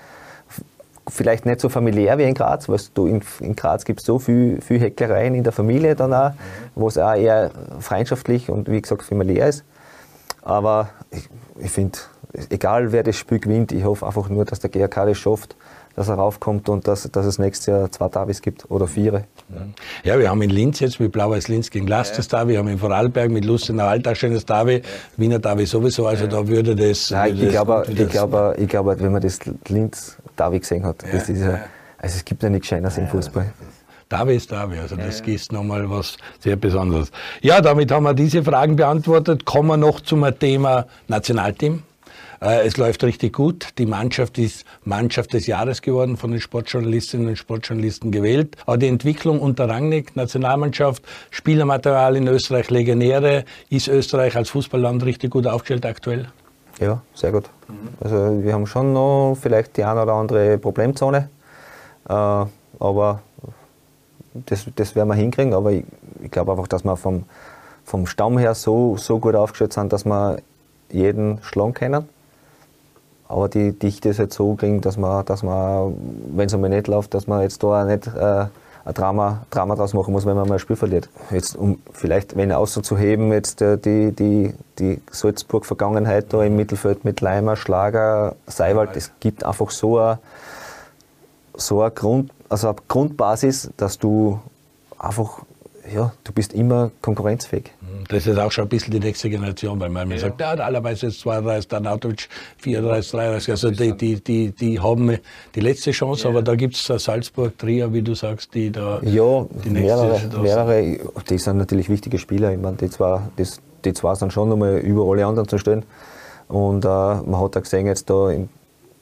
Vielleicht nicht so familiär wie in Graz, weil du in, in Graz gibt es so viel, viel Hecklereien in der Familie dann auch, wo es auch eher freundschaftlich und wie gesagt familiär ist. Aber ich, ich finde, egal wer das Spiel gewinnt, ich hoffe einfach nur, dass der GRK das schafft, dass er raufkommt und dass, dass es nächstes Jahr zwei Davis gibt oder vier. Ja, wir haben in Linz jetzt mit Blau-Weiß Linz gegen Last das Davi, wir haben in Vorarlberg mit Lustenau Alltag schönes Davi, ja. Wiener Davi sowieso, also da würde das... Nein, würde ich, glaube, ich, glaube, ich glaube, wenn man das Linz Davi gesehen hat, ja. das ist ja, also es gibt ja nichts Schöneres im Fußball. Davi ist Davi, also das ja. ist nochmal was sehr Besonderes. Ja, damit haben wir diese Fragen beantwortet. Kommen wir noch zum Thema Nationalteam. Äh, es läuft richtig gut. Die Mannschaft ist Mannschaft des Jahres geworden, von den Sportjournalistinnen und Sportjournalisten gewählt. Aber die Entwicklung unter Rangnick, Nationalmannschaft, Spielermaterial in Österreich, Legionäre, ist Österreich als Fußballland richtig gut aufgestellt aktuell? Ja, sehr gut. Also wir haben schon noch vielleicht die eine oder andere Problemzone, äh, aber das, das werden wir hinkriegen. Aber ich, ich glaube einfach, dass wir vom, vom Stamm her so, so gut aufgestellt sind, dass wir jeden schlagen können aber die Dichte ist halt so gering, dass man, dass man wenn es einmal nicht läuft, dass man jetzt da nicht äh, ein Drama, Drama draus machen muss, wenn man mal ein Spiel verliert. Jetzt, um vielleicht, wenn auszuheben, jetzt äh, die, die, die Salzburg-Vergangenheit da im Mittelfeld mit Leimer, Schlager, Seiwald, es gibt einfach so eine, so eine, Grund, also eine Grundbasis, dass du einfach ja, du bist immer konkurrenzfähig. Das ist auch schon ein bisschen die nächste Generation, weil man mir ja. sagt, ja, allerweise ist 32, dann Autovic 34, 33. Also die, die, die, die haben die letzte Chance, ja. aber da gibt es Salzburg, Trier, wie du sagst, die da. Ja, die mehrere, mehrere, die sind natürlich wichtige Spieler. Ich meine, die zwei, das, die zwei sind schon nochmal über alle anderen zu stellen. Und äh, man hat auch gesehen, jetzt da in,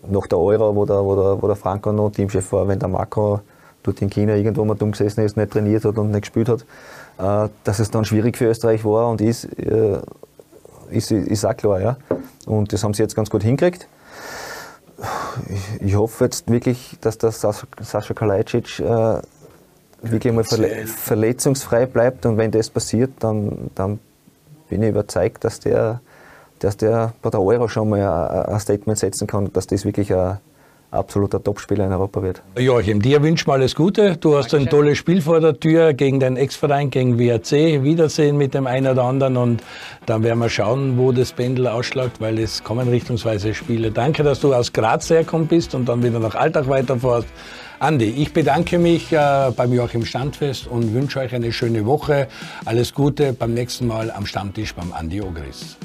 nach der Euro, wo der, wo der, wo der Franco noch Teamchef war, wenn der Marco dort in China irgendwo mal dumm gesessen ist, nicht trainiert hat und nicht gespielt hat, äh, dass es dann schwierig für Österreich war und ist, äh, ist, ist auch klar. Ja. Und das haben sie jetzt ganz gut hingekriegt. Ich, hoffe jetzt wirklich, dass der Sascha Kalajdzic äh, wirklich mal verle verletzungsfrei bleibt und wenn das passiert, dann, dann bin ich überzeugt, dass der, dass der bei der Euro schon mal ein Statement setzen kann, dass das wirklich ein absoluter Topspieler in Europa wird. Joachim, dir wünschen wir alles Gute. Du hast ein tolles Spiel vor der Tür gegen deinen Ex-Verein, gegen WRC. Wiedersehen mit dem einen oder anderen und dann werden wir schauen, wo das Pendel ausschlägt, weil es kommen richtungsweise Spiele. Danke, dass du aus Graz hergekommen bist und dann wieder nach Alltag weiterfährst. Andi, ich bedanke mich äh, beim Joachim Standfest und wünsche euch eine schöne Woche. Alles Gute beim nächsten Mal am Stammtisch beim Andi Ogris.